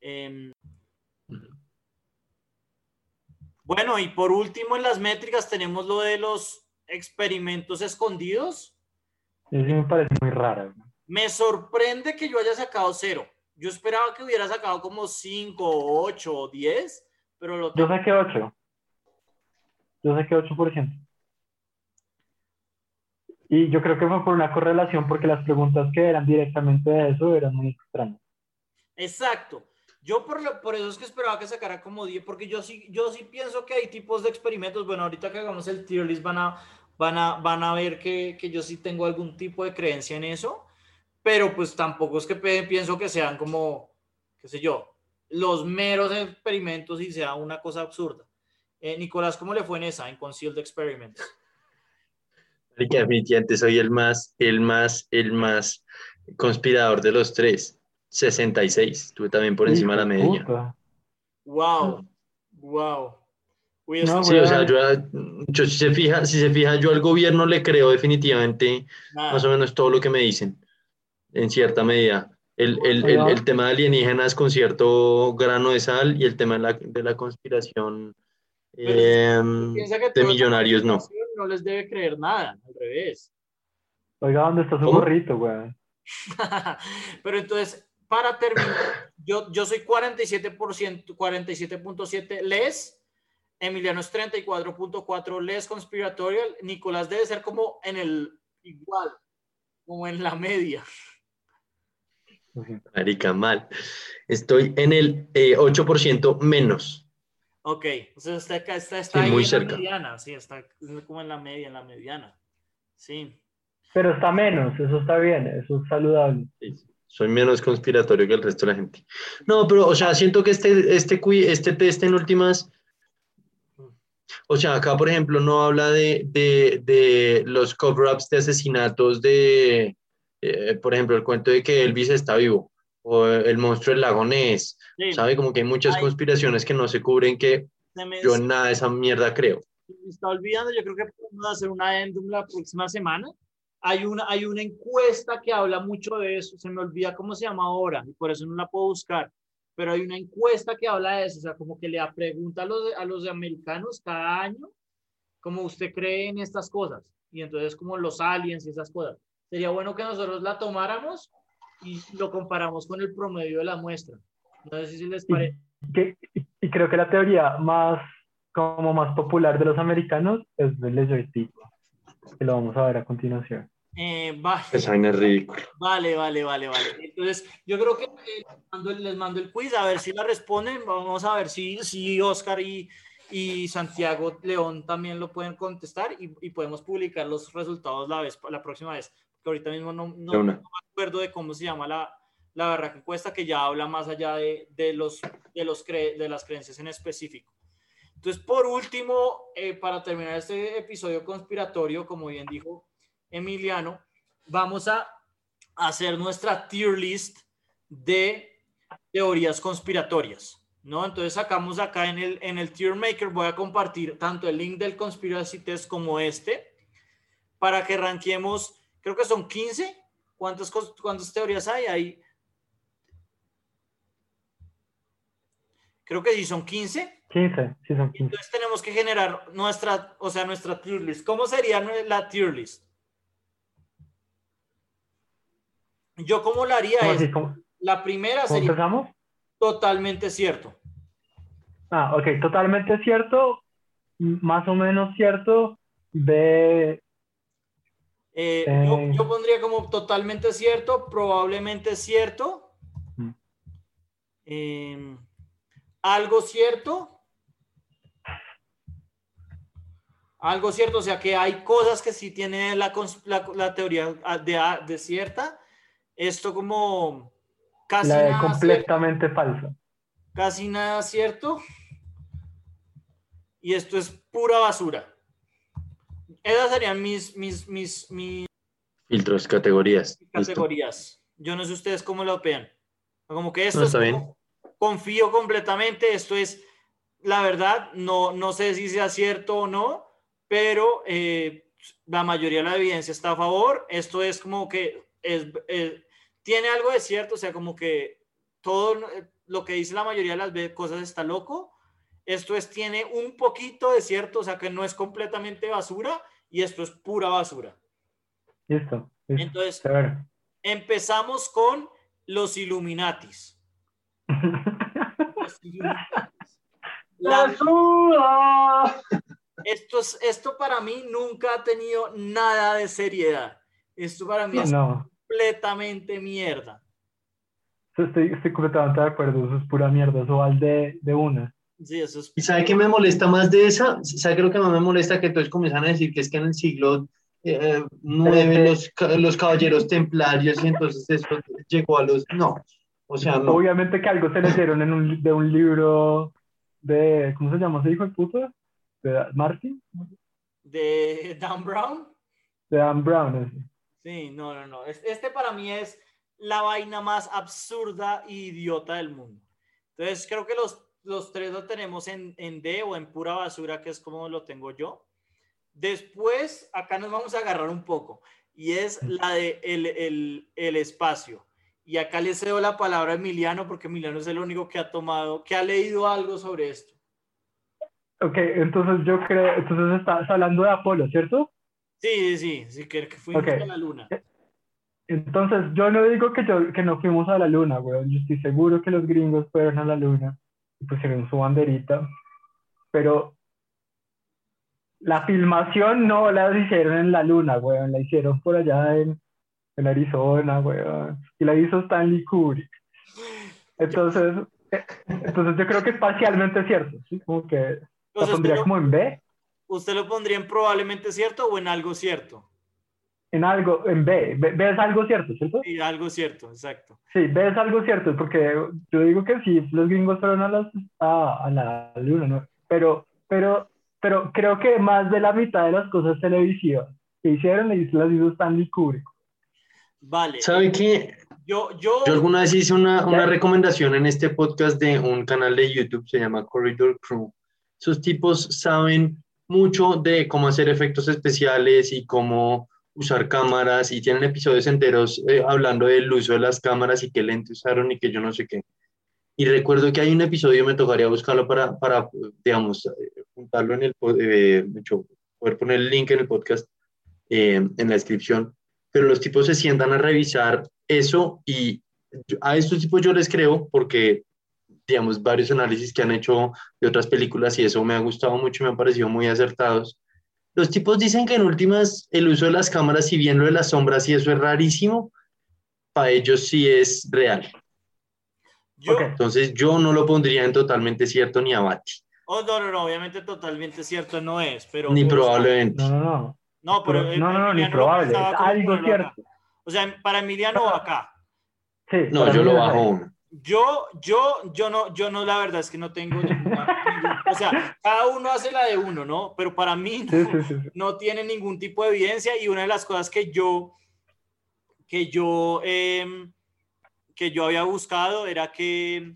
em, bueno, y por último en las métricas tenemos lo de los experimentos escondidos. Eso sí me parece muy raro. Me sorprende que yo haya sacado cero. Yo esperaba que hubiera sacado como 5, 8 o 10, pero lo Yo saqué 8. Yo saqué 8%. Y yo creo que fue por una correlación porque las preguntas que eran directamente de eso eran muy extrañas. Exacto. Yo por, lo- por eso es que esperaba que sacara como 10, porque yo sí, yo sí pienso que hay tipos de experimentos. Bueno, ahorita que hagamos el tier list van a, van a, van a ver que, que yo sí tengo algún tipo de creencia en eso, pero pues tampoco es que pienso que sean como, qué sé yo, los meros experimentos y sea una cosa absurda. Eh, Nicolás, ¿cómo le fue en esa, en Concealed Experiments? Definitivamente soy el más, el más, el más conspirador de los tres. 66. Estuve también por encima de la media. puta. Wow, wow. Uy, No, Sí, o sea, yo, yo si se fija, si se fija, yo al gobierno le creo definitivamente nada. más o menos todo lo que me dicen, en cierta medida. El, el, el, el tema de alienígenas con cierto grano de sal y el tema de la, de la conspiración eh, de millonarios no. No les debe creer nada, al revés. Oiga, ¿dónde está su ¿Cómo? gorrito, güey? Pero entonces, para terminar, yo, yo soy 47%, 47.7 les, Emiliano es 34.4 les conspiratorial, Nicolás debe ser como en el igual, como en la media. Marica, mal. Estoy en el eh, 8% menos. Ok, entonces está, acá- está, está Sí, ahí muy en cerca. la mediana, sí, está como en la media, en la mediana. Sí. Pero está menos, eso está bien, eso es saludable. Sí, Soy menos conspiratorio que el resto de la gente. No, pero, o sea, siento que este, este, este test en últimas, o sea, acá, por ejemplo, no habla de, de, de los cover-ups de asesinatos de, eh, por ejemplo, el cuento de que Elvis está vivo, o el monstruo del lago Ness, sí. ¿sabe? Como que hay muchas Ay. conspiraciones que no se cubren que Se yo en nada de esa mierda creo. me está olvidando, yo creo que podemos hacer una endum la próxima semana Hay una, hay una encuesta que habla mucho de eso, se me olvida cómo se llama ahora, y por eso no la puedo buscar, pero hay una encuesta que habla de eso, o sea, como que le pregunta a los, a los americanos cada año, cómo usted cree en estas cosas, y entonces como los aliens y esas cosas. Sería bueno que nosotros la tomáramos y lo comparamos con el promedio de la muestra. No sé si les parece. Que- y creo que la teoría más, como más popular de los americanos es el joystick, que lo vamos a ver a continuación. Eh, va- Esa vaina es ridícula. Vale, vale, vale, vale. Entonces, yo creo que eh, les mando, les mando el quiz a ver si la responden. Vamos a ver si, si Oscar y, y Santiago León también lo pueden contestar y, y podemos publicar los resultados la, vez, la próxima vez. Porque ahorita mismo no, no, no me acuerdo de cómo se llama la, la barra encuesta que ya habla más allá de, de, los, de, los cre- de las creencias en específico. Entonces, por último, eh, para terminar este episodio conspiratorio, como bien dijo Emiliano, vamos a hacer nuestra tier list de teorías conspiratorias, ¿no? Entonces sacamos acá en el, en el tier maker, voy a compartir tanto el link del conspiracy test como este, para que ranquemos, creo que son 15, ¿cuántas, cuántas teorías hay? Hay, creo que sí son 15. 15, sí son 15. Entonces tenemos que generar nuestra, o sea, nuestra tier list. ¿Cómo sería la tier list? Yo cómo la haría ¿Cómo es, así? ¿Cómo, la primera cómo sería empezamos? totalmente cierto. Ah, ok, totalmente cierto, más o menos cierto, Eh, Eh. yo, yo pondría como totalmente cierto, probablemente cierto, Mm. eh, algo cierto, algo cierto, o sea que hay cosas que sí tiene la, la, la teoría de, de cierta, esto como casi la de nada cierto. completamente falsa. casi nada cierto. Y esto es pura basura. Esas serían mis, mis, mis, mis Filtros, categorías. Listo. categorías. Yo no sé ustedes cómo lo vean. Como que esto No, es como- confío completamente, esto es la verdad, no, no sé si sea cierto o no, pero eh, la mayoría de la evidencia está a favor. Esto es como que es, eh, tiene algo de cierto, o sea, como que todo eh, lo que dice la mayoría de las cosas está loco. Esto es, tiene un poquito de cierto, o sea, que no es completamente basura y esto es pura basura. Listo. listo. Entonces, empezamos con los Illuminatis. Los Illuminatis. La- ¡Basura! esto, es- esto para mí nunca ha tenido nada de seriedad. Esto para mí es No, completamente mierda. estoy, estoy completamente de acuerdo, eso es pura mierda, eso va de, de una. Sí, eso es. ¿Y sabe qué me molesta más de esa? ¿Sabe qué es lo que más me molesta? Que entonces comienzan a decir que es que en el siglo eh, nueve los, los caballeros templarios y entonces eso llegó a los... No, o sea, no. Obviamente que algo se leyeron en un, de un libro de, ¿cómo se llama ese hijo de puta? De Martin, De Dan Brown. de Dan Brown. ese. Sí, no, no, no. Es- Este para mí es la vaina más absurda e idiota del mundo. Entonces, creo que los, los tres lo tenemos en, en D o en pura basura, que es como lo tengo yo. Después, acá nos vamos a agarrar un poco, y es la de el, el, el espacio. Y acá le cedo la palabra a Emiliano, porque Emiliano es el único que ha tomado, que ha leído algo sobre esto. Ok, entonces yo creo, entonces estás hablando de Apolo, ¿cierto? Sí, sí, sí, sí, que, que fuimos a la luna. Entonces yo no digo que, yo, que no fuimos a la luna, weón, yo estoy seguro que los gringos fueron a la luna y pusieron su banderita, pero la filmación no la hicieron en la luna, weón, la hicieron por allá en, en Arizona, weón, y la hizo Stanley Kubrick. Entonces, eh, entonces yo creo que es parcialmente cierto, ¿sí? Como que la pondría como en B, ¿Usted lo pondría en probablemente cierto o en algo cierto? en algo, en B, B, B es algo cierto, ¿cierto? Sí, algo cierto, exacto. Sí, B es algo cierto, porque yo digo que sí, los gringos fueron a, las, a, a la luna, ¿no? Pero, pero, pero creo que más de la mitad de las cosas televisivas que hicieron las hizo Stanley Kubrick. Vale. ¿Sabe qué? Yo, yo, Yo alguna vez hice una, una recomendación en este podcast de un canal de YouTube, se llama Corridor Crew. Esos tipos saben mucho de cómo hacer efectos especiales y cómo usar cámaras y tienen episodios enteros eh, hablando del uso de las cámaras y qué lente usaron y que yo no sé qué. Y recuerdo que hay un episodio, me tocaría buscarlo para, para digamos, eh, juntarlo en el, eh, poder poner el link en el podcast, eh, en la descripción, pero los tipos se sientan a revisar eso y a estos tipos yo les creo porque, digamos, varios análisis que han hecho de otras películas y eso me ha gustado mucho y me han parecido muy acertados. Los tipos dicen que en últimas el uso de las cámaras, si bien lo de las sombras y eso es rarísimo, para ellos sí es real. Entonces yo no lo pondría en totalmente cierto ni abate. Oh, no, no, no, obviamente totalmente cierto no es, pero... Ni probablemente. No, no, no. No, pero, no, no, no, ni probable, es algo cierto. O sea, para Emiliano acá. Sí, no, yo lo bajo uno. Yo, yo, yo no, yo no, la verdad es que no tengo ninguna, o sea, cada uno hace la de uno, ¿no? Pero para mí no, tiene ningún tipo de evidencia y una de las cosas que yo, que yo, em, que yo había buscado era que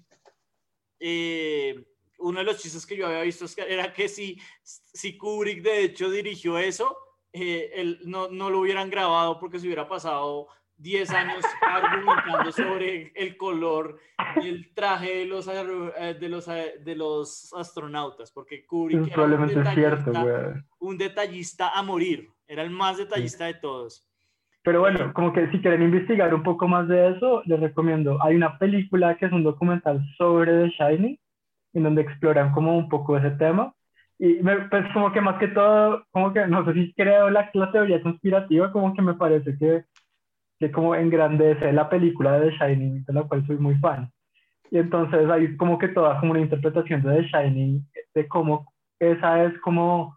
eh, uno de los chistes que yo había visto era que si, si Kubrick de hecho dirigió eso, eh, él no, no, lo hubieran grabado porque se hubiera pasado 10 años argumentando sobre el color y el traje de los, eh, de los, eh, de los astronautas, porque Kubrick era un detallista, un detallista a morir, era el más detallista de todos. Pero bueno, como que si quieren investigar un poco más de eso, les recomiendo. Hay una película que es un documental sobre The Shining, en donde exploran como un poco ese tema. Y pues como que más que todo, como que no sé si creo la, la teoría conspirativa, como que me parece que, que como engrandece la película de The Shining, de la cual soy muy fan. Y entonces hay como que toda como una interpretación de The Shining, de cómo esa es como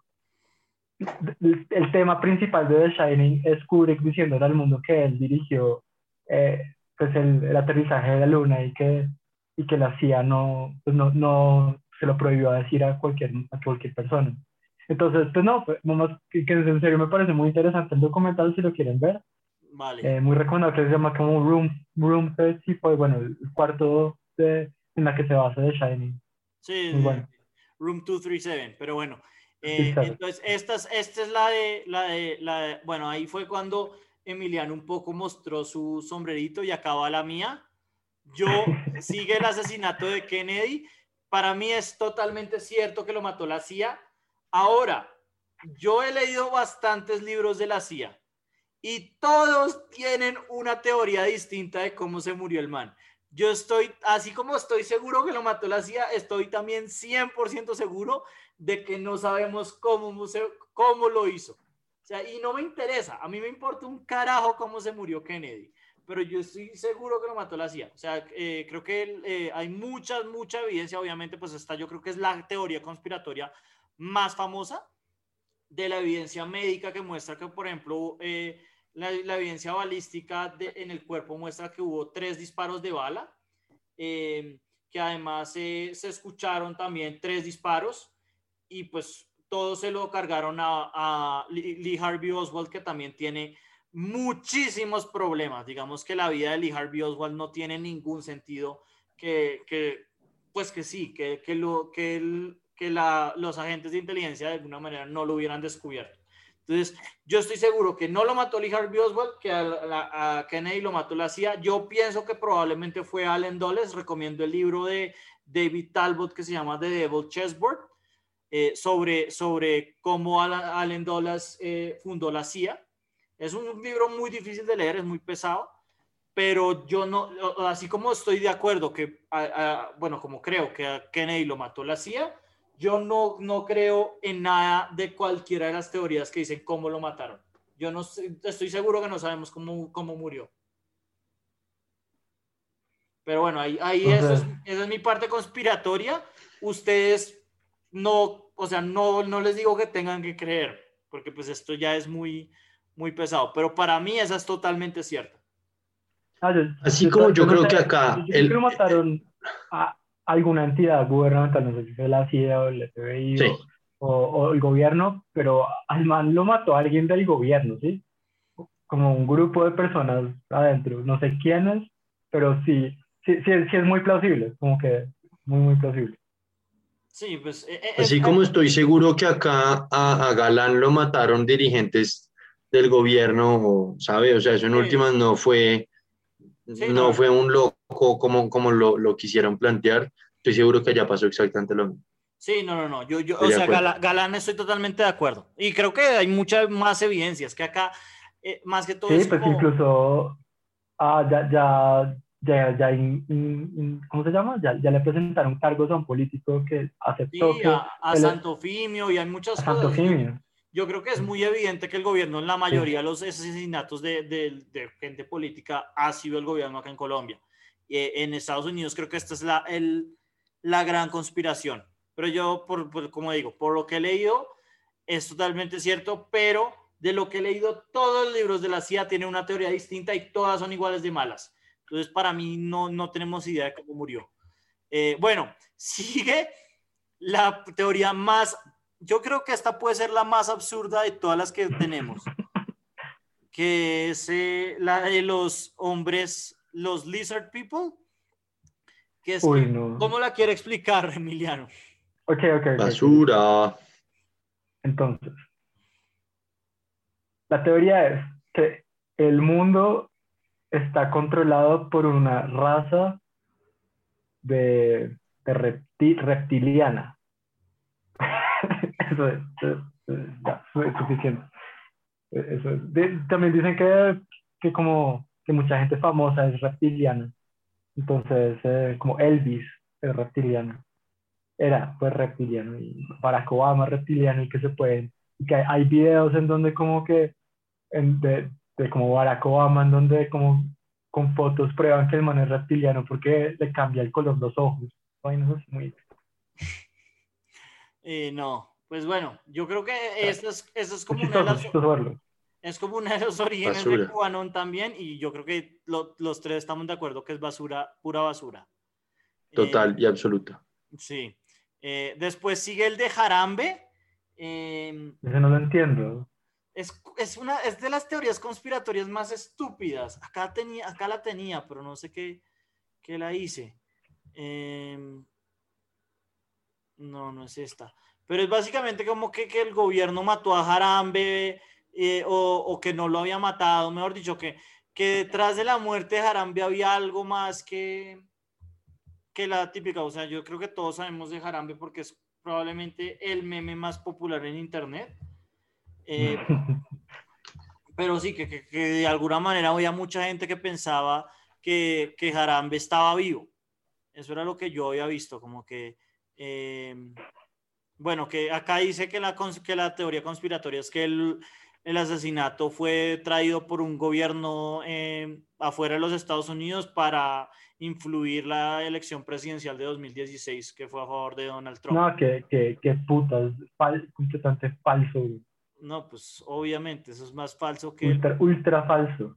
el, tema principal de The Shining es Kubrick diciéndole al mundo que él dirigió eh, pues el, el, aterrizaje de la luna y que y que la CIA no, pues no, no se lo prohibió a decir a cualquier, a cualquier persona. Entonces, pues no, pues, que, en serio me parece muy interesante el documental si lo quieren ver. Vale. Eh, muy recomendable, se llama como Room, Room 30, pues bueno, el cuarto de, en la que se basa de Shining. Sí, bueno. Room 237, pero bueno. Eh, entonces, esta es, esta es la de, la de, la de, bueno, ahí fue cuando Emiliano un poco mostró su sombrerito y acaba la mía yo sigue el asesinato de Kennedy. Para mí es totalmente cierto que lo mató la CIA. Ahora, yo he leído bastantes libros de la CIA y todos tienen una teoría distinta de cómo se murió el man. Yo estoy, así como estoy seguro que lo mató la CIA, estoy también 100% seguro de que no sabemos cómo, cómo lo hizo. O sea, y no me interesa, a mí me importa un carajo cómo se murió Kennedy pero yo estoy seguro que lo mató la CIA. O sea, eh, creo que eh, hay mucha, mucha evidencia, obviamente, pues esta yo creo que es la teoría conspiratoria más famosa de la evidencia médica que muestra que, por ejemplo, eh, la, la, evidencia balística de, en el cuerpo muestra que hubo tres disparos de bala, que además se escucharon también tres disparos y pues todos se lo cargaron a, Lee Harvey Oswald, que también tiene muchísimos problemas. Digamos que la vida de Lee Harvey Oswald no tiene ningún sentido que, pues que sí, que, lo, que, los agentes de inteligencia de alguna manera no lo hubieran descubierto. Entonces, yo estoy seguro que no lo mató Lee Harvey Oswald, que a, a Kennedy lo mató la CIA. Yo pienso que probablemente fue Allen Dulles. Recomiendo el libro de David Talbot que se llama The Devil Chessboard, eh, sobre, sobre cómo Allen Dulles eh, fundó la CIA. Es un libro muy difícil de leer, es muy pesado, pero yo no, así como estoy de acuerdo que, bueno, como creo que a Kennedy lo mató la CIA, yo no, no creo en nada de cualquiera de las teorías que dicen cómo lo mataron. Yo no estoy seguro que no sabemos cómo, cómo murió. Pero bueno, ahí, ahí eso es, esa es mi parte conspiratoria. Ustedes no, o sea, no, no les digo que tengan que creer, porque pues esto ya es muy, muy pesado, pero para mí esa es totalmente cierta. Así como yo, creo que acá... el, mataron a alguna entidad gubernamental, no sé si fue la CIA o el FBI o, el gobierno, pero al man lo mató alguien del gobierno, ¿sí? Como un grupo de personas adentro, no sé quiénes, pero sí, sí, sí, es muy plausible, como que muy, muy plausible. Sí, pues... Eh, eh, Así como estoy seguro que acá a, a Galán lo mataron dirigentes del gobierno, ¿sabe? O sea, eso en Sí. últimas no fue, Sí, no no. fue un loco como, como lo, lo quisieron plantear. Estoy seguro que allá pasó exactamente lo mismo. Sí, no, no, no. Yo, yo, o sea. Gala- Galán estoy totalmente de acuerdo. Y creo que hay muchas más evidencias que acá, eh, más que todo Sí, es pues como- incluso ah, ya, ya, ya, ya in- in- in- ¿cómo se llama? Ya, ya le presentaron cargos a un político que aceptó sí, que a, a Santofimio y hay muchas a cosas. Santofimio. Yo creo que es muy evidente que el gobierno en la mayoría de los asesinatos de, de- de gente política ha sido el gobierno acá en Colombia. Eh, en Estados Unidos creo que esta es la, el- la gran conspiración. Pero yo, por, por- como digo, por lo que he leído, es totalmente cierto, pero de lo que he leído, todos los libros de la CIA tienen una teoría distinta y todas son iguales de malas. Entonces, para mí no, no tenemos idea de cómo murió. Eh, bueno, sigue la teoría más, yo creo que esta puede ser la más absurda de todas las que tenemos, que es eh, la de los hombres, los lizard people, que es, Uy, que- no. ¿cómo la quiere explicar, Emiliano? Ok, ok. Basura. Entonces, la teoría es que el mundo está controlado por una raza de, de repti- reptiliana. Eso es, es- es- ya, es suficiente. Eso es. De- también dicen que, que como que mucha gente famosa es reptiliana. Entonces, eh, como Elvis es reptiliano. Era, pues reptiliano. Y Barack Obama es reptiliano y que se pueden. Y que hay, hay videos en donde como que, en- de, de como Barack Obama, en donde como con fotos prueban que el man es reptiliano porque le cambia el color los ojos. Vainas así muy... Eh, no, pues bueno, yo creo que esa es, esa es como una de las, es como una de los orígenes de. Cubanón también, y yo creo que lo- los tres estamos de acuerdo que es basura, pura basura. Eh, Total y absoluta. Sí. Eh, después sigue el de Jarambe. Eh, Eso no lo entiendo. es, es una, es de las teorías conspiratorias más estúpidas. Acá, tenía, acá la tenía, pero no sé qué, qué la hice. Eh, no, no es esta. Pero es básicamente como que, que el gobierno mató a Jarambe eh, o, o que no lo había matado, mejor dicho, que, que detrás de la muerte de Jarambe había algo más que, que la típica. O sea, yo creo que todos sabemos de Jarambe porque es probablemente el meme más popular en Internet. Eh, pero sí, que, que- que de alguna manera había mucha gente que pensaba que, que Jarambe estaba vivo. Eso era lo que yo había visto, como que, eh, bueno, que acá dice que la, cons- que la teoría conspiratoria es que el, el asesinato fue traído por un gobierno eh, afuera de los Estados Unidos para influir la elección presidencial de 2016, que fue a favor de Donald Trump. No, que, que, que putas, fal- completamente falso. No, pues obviamente, eso es más falso que... el- ultra, ultra falso.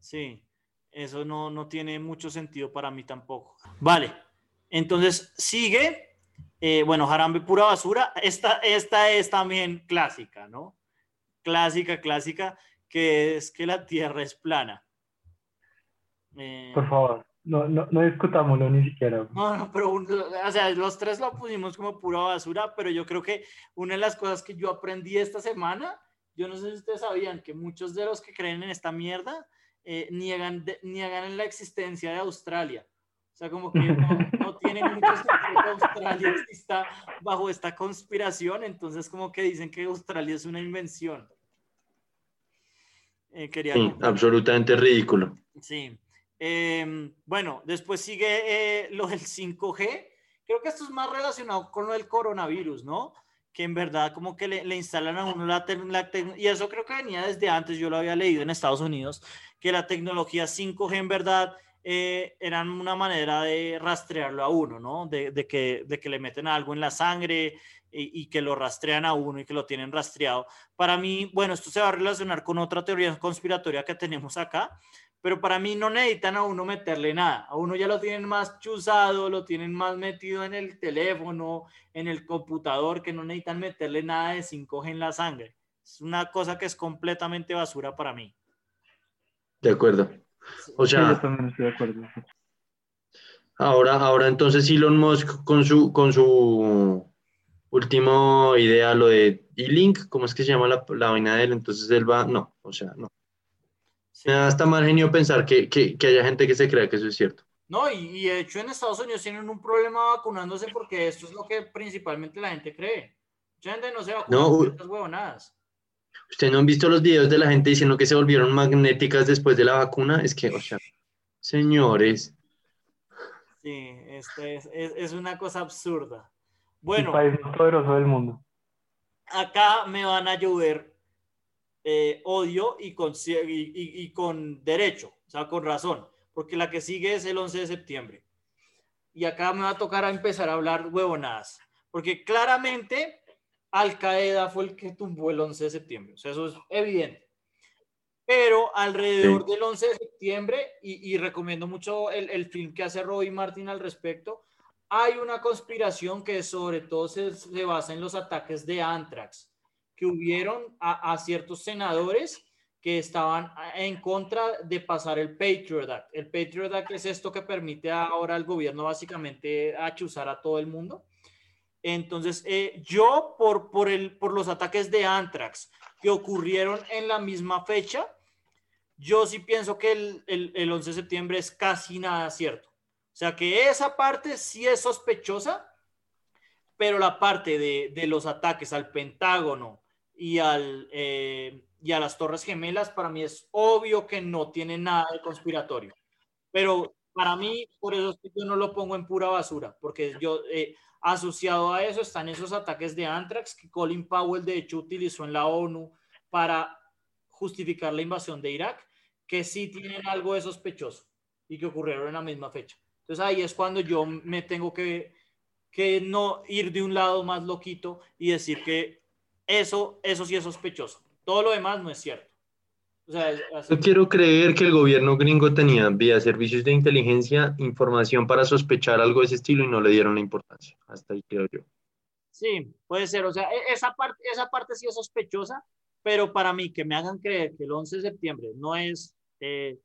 Sí, eso no, no tiene mucho sentido para mí tampoco. Vale, entonces sigue. Eh, bueno, Jarambe pura basura. Esta, esta es también clásica, ¿no? Clásica, clásica, que es que la Tierra es plana. Eh, Por favor, no, no, no discutámoslo ni siquiera. no, no, pero o sea, los tres lo pusimos como pura basura, pero yo creo que una de las cosas que yo aprendí esta semana, yo no sé si ustedes sabían que muchos de los que creen en esta mierda eh, niegan, de- niegan en la existencia de Australia. O sea, como que no, no tiene mucho sentido que Australia exista bajo esta conspiración, entonces como que dicen que Australia es una invención. Eh, quería Sí, comentar. absolutamente ridículo. Sí. Eh, bueno, después sigue eh, lo del 5G. Creo que esto es más relacionado con lo del coronavirus, ¿no? Que en verdad como que le, le instalan a uno la, tec- la tec- y eso creo que venía desde antes, yo lo había leído en Estados Unidos, que la tecnología 5G en verdad eh, eran una manera de rastrearlo a uno, ¿no? De, de que, de que le meten algo en la sangre y, y que lo rastrean a uno y que lo tienen rastreado. Para mí, bueno, esto se va a relacionar con otra teoría conspiratoria que tenemos acá, pero para mí no necesitan a uno meterle nada. A uno ya lo tienen más chuzado, lo tienen más metido en el teléfono, en el computador, que no necesitan meterle nada de 5G en la sangre. Es una cosa que es completamente basura para mí. De acuerdo. O Sí, yo sea, también estoy de acuerdo. ahora, ahora entonces Elon Musk con su, con su último idea, lo de E-Link, ¿cómo es que se llama la, la vaina de él? Entonces él va, no, o sea, no. Sí. Me da hasta mal genio pensar que, que, que haya gente que se crea que eso es cierto. No, y, y de hecho en Estados Unidos tienen un problema vacunándose porque esto es lo que principalmente la gente cree. Mucha gente no se vacuna No, por estas huevonadas. ¿Ustedes no han visto los videos de la gente diciendo que se volvieron magnéticas después de la vacuna? Es que, o sea, señores, Sí, este es, es- es una cosa absurda. El Bueno, país más poderoso del mundo. acá me van a llover eh, odio y con, y- y con derecho, o sea, con razón, porque la que sigue es el 11 de septiembre. Y acá me va a tocar a empezar a hablar huevonadas, porque claramente Al Qaeda fue el que tumbó el 11 de septiembre, o sea, eso es evidente. Pero alrededor Sí. del 11 de septiembre, y, y recomiendo mucho el, el film que hace Robin Martin al respecto, hay una conspiración que sobre todo se, se basa en los ataques de Anthrax que hubieron a, a ciertos senadores que estaban en contra de pasar el Patriot Act. El Patriot Act es esto que permite ahora al gobierno básicamente achuzar a todo el mundo. Entonces, eh, yo por, por, el, por los ataques de Anthrax que ocurrieron en la misma fecha, yo sí pienso que el, el, el 11 de septiembre es casi nada cierto. O sea que esa parte sí es sospechosa, pero la parte de, de los ataques al Pentágono y, al, eh, y a las Torres Gemelas, para mí es obvio que no tiene nada de conspiratorio. Pero para mí, por eso yo no lo pongo en pura basura, porque yo, eh, asociado a eso, están esos ataques de Anthrax que Colin Powell, de hecho, utilizó en la ONU para justificar la invasión de Irak, que sí tienen algo de sospechoso y que ocurrieron en la misma fecha. Entonces ahí es cuando yo me tengo que, que no ir de un lado más loquito y decir que eso, eso sí es sospechoso. Todo lo demás no es cierto. O sea, yo quiero creer que el gobierno gringo tenía vía servicios de inteligencia información para sospechar algo de ese estilo y no le dieron la importancia. Hasta ahí creo yo. Sí, puede ser. O sea, e- esa parte, esa parte sí es sospechosa, pero para mí que me hagan creer que el 11 de septiembre no es, eh,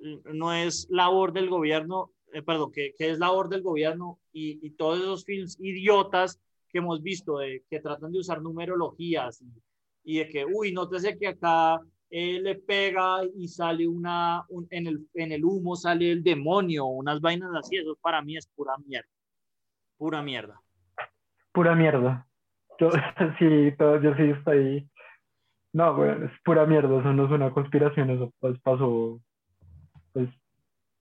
no es labor del gobierno, eh, perdón, que, que es labor del gobierno y, y todos esos films idiotas que hemos visto, de, que tratan de usar numerologías y, y de que, uy, nótese que acá eh, le pega y sale una, un- en, el, en el humo sale el demonio, unas vainas así, eso para mí es pura mierda, pura mierda. Pura mierda. Yo sí, todo, yo sí estoy. No, güey, es pura mierda, eso no es una conspiración, eso pues pasó. Pues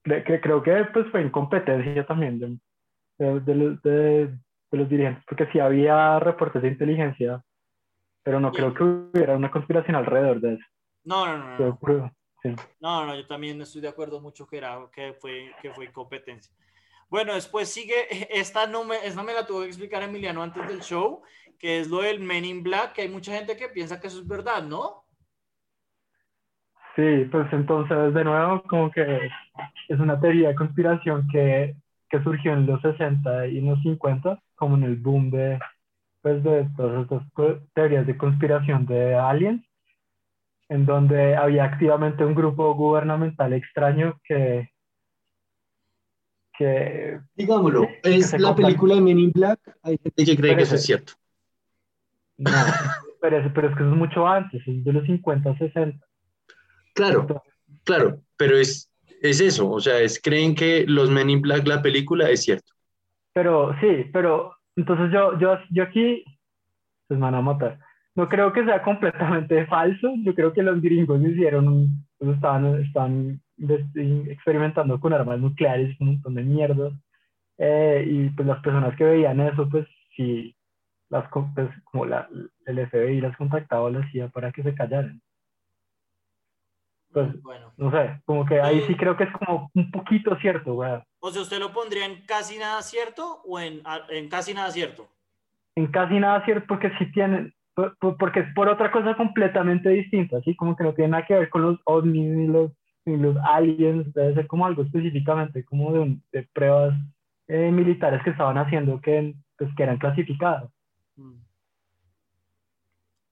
que creo que pues fue incompetencia también de, de, de- de los dirigentes, porque sí había reportes de inteligencia, pero no creo que hubiera una conspiración alrededor de eso. No, no, no, no. Sí. No, no, yo también estoy de acuerdo mucho que, era, que, fue, que fue incompetencia. Bueno, después sigue, esta no, me, esta me la tuvo que explicar Emiliano antes del show, que es lo del Men in Black, que hay mucha gente que piensa que eso es verdad, ¿no? Sí, pues entonces de nuevo como que es una teoría de conspiración que, que surgió en los 60 y en los 50, como en el boom de, pues de todas estas teorías de conspiración de aliens, en donde había activamente un grupo gubernamental extraño que, que Digámoslo, es la película de Men in Black. Hay gente que cree que eso es cierto. no, pero, es- pero es que eso es mucho antes, es de los 50, 60. Claro, claro, pero es, es eso, o sea, es creen que los Men in Black, la película, es cierto. Pero sí, pero entonces yo, yo, yo aquí, pues me van a matar. No creo que sea completamente falso. Yo creo que los gringos hicieron, un- pues estaban, estaban experimentando con armas nucleares, un montón de mierdas. Eh, y pues las personas que veían eso, pues sí, las, pues, como la, el FBI las contactaba o las hacía para que se callaran. Pues Bueno, no sé, como que ahí Eh. sí creo que es como un poquito cierto, güey. o sea, ¿usted lo pondría en casi nada cierto o en, en casi nada cierto? en casi nada cierto porque sí tienen, por- por- porque es por otra cosa completamente distinta, así como que no tiene nada que ver con los ovnis ni los, ni los aliens, debe ser como algo específicamente, como de, un- de pruebas eh, militares que estaban haciendo que, pues, que eran clasificadas. Mm.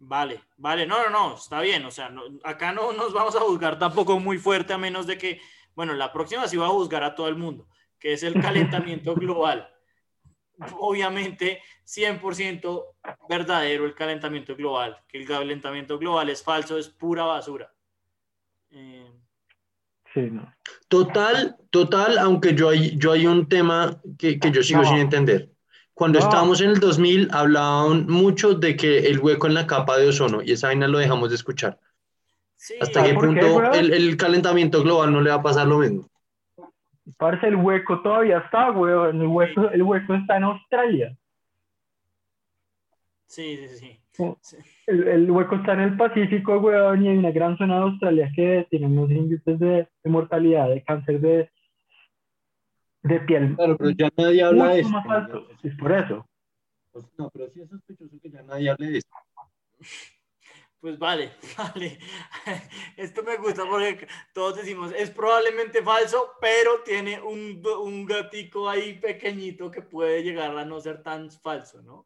Vale, vale, no, no, no, está bien, o sea, no- acá no nos vamos a juzgar tampoco muy fuerte a menos de que, bueno, la próxima sí va a juzgar a todo el mundo, que es el calentamiento global. Obviamente 100% verdadero el calentamiento global, que el calentamiento global es falso, es pura basura. Eh, Sí, no. Total, total, aunque yo hay, yo hay un tema que, que yo sigo No. sin entender. Cuando No. estábamos en el 2000 hablaban mucho de que el hueco en la capa de ozono y esa vaina lo dejamos de escuchar. sí, ¿Hasta ¿Sabes qué punto el, el calentamiento global no le va a pasar lo mismo? Parce, el hueco todavía está, weón. El hueco, el hueco está en Australia. sí, sí, sí. El, el hueco está en el Pacífico, weón, y hay una gran zona de Australia que tiene unos índices de, de mortalidad, de cáncer de, de piel Claro, pero ya nadie habla de esto. Es por eso. No, pero sí es sospechoso que ya nadie hable de esto. Pues vale, vale. Esto me gusta porque todos decimos, es probablemente falso, pero tiene un, un gatico ahí pequeñito que puede llegar a no ser tan falso, ¿no?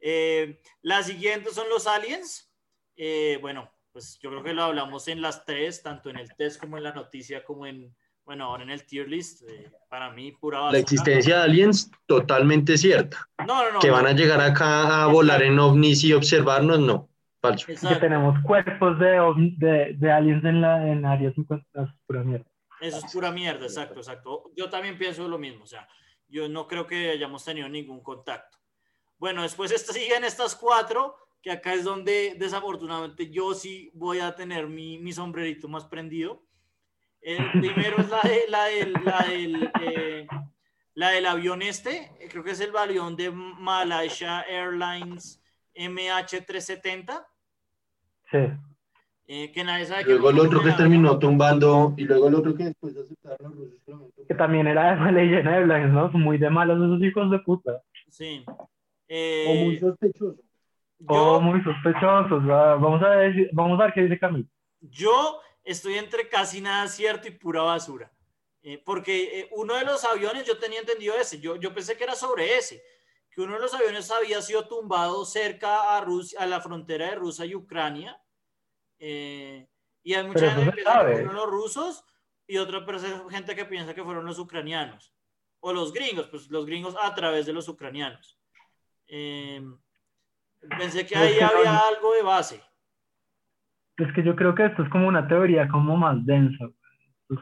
Eh, la siguiente son los aliens. Eh, bueno, pues yo creo que lo hablamos en las tres, tanto en el test como en la noticia, como en, bueno, ahora en el tier list. Eh, para mí, pura La existencia de aliens, totalmente cierta. No, no, no. Que van a llegar acá a volar en ovnis y observarnos, no. Falso. Que Exacto. tenemos cuerpos de, de, de aliens en la en área 50. no, es pura mierda. Eso es pura mierda, exacto, exacto. Yo también pienso lo mismo, o sea, yo no creo que hayamos tenido ningún contacto. Bueno, después siguen estas cuatro, que acá es donde desafortunadamente yo sí voy a tener mi, mi sombrerito más prendido. El primero es la, de, la, del, la, del, eh, la del avión este, creo que es el avión de Malaysia Airlines MH370, Sí. eh, que nadie sabe Luego el fue otro que el terminó tumbando, y luego el otro que después aceptaron los rusos. que Que también era de Malaysia Airlines, ¿no? Son muy de malos esos hijos de puta. Sí. O Eh, muy sospechoso. O muy sospechosos. va- Vamos a ver, vamos a ver qué dice Camilo. yo estoy entre casi nada cierto y pura basura. Eh, porque eh, uno de los aviones, yo tenía entendido ese, yo, yo pensé que era sobre ese, que uno de los aviones había sido tumbado cerca a, Rusia, a la frontera de Rusia y Ucrania. Eh, y hay mucha gente que se piensa que sabe. fueron los rusos y otra gente que piensa que fueron los ucranianos. O los gringos, pues los gringos a través de los ucranianos. Eh, pensé que ahí había algo de base. Es que yo creo que esto es como una teoría como más densa. Pues,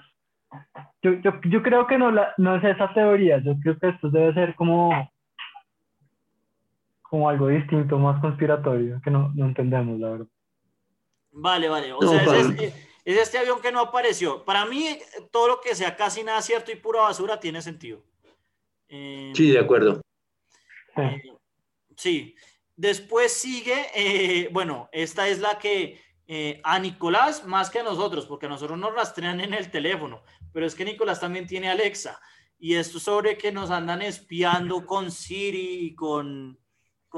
yo, yo, yo creo que no, la, no es esa teoría. Yo creo que esto debe ser como, como algo distinto, más conspiratorio, que no, no entendemos, la verdad. Vale, vale. O No, sea, es, para- este, es este avión que no apareció. Para mí, todo lo que sea casi nada cierto y pura basura tiene sentido. Eh, Sí, de acuerdo. Sí. eh, sí. Después sigue, eh, bueno, esta es la que eh, a Nicolás más que a nosotros, porque a nosotros nos rastrean en el teléfono, pero es que Nicolás también tiene Alexa. Y esto sobre que nos andan espiando con Siri y con,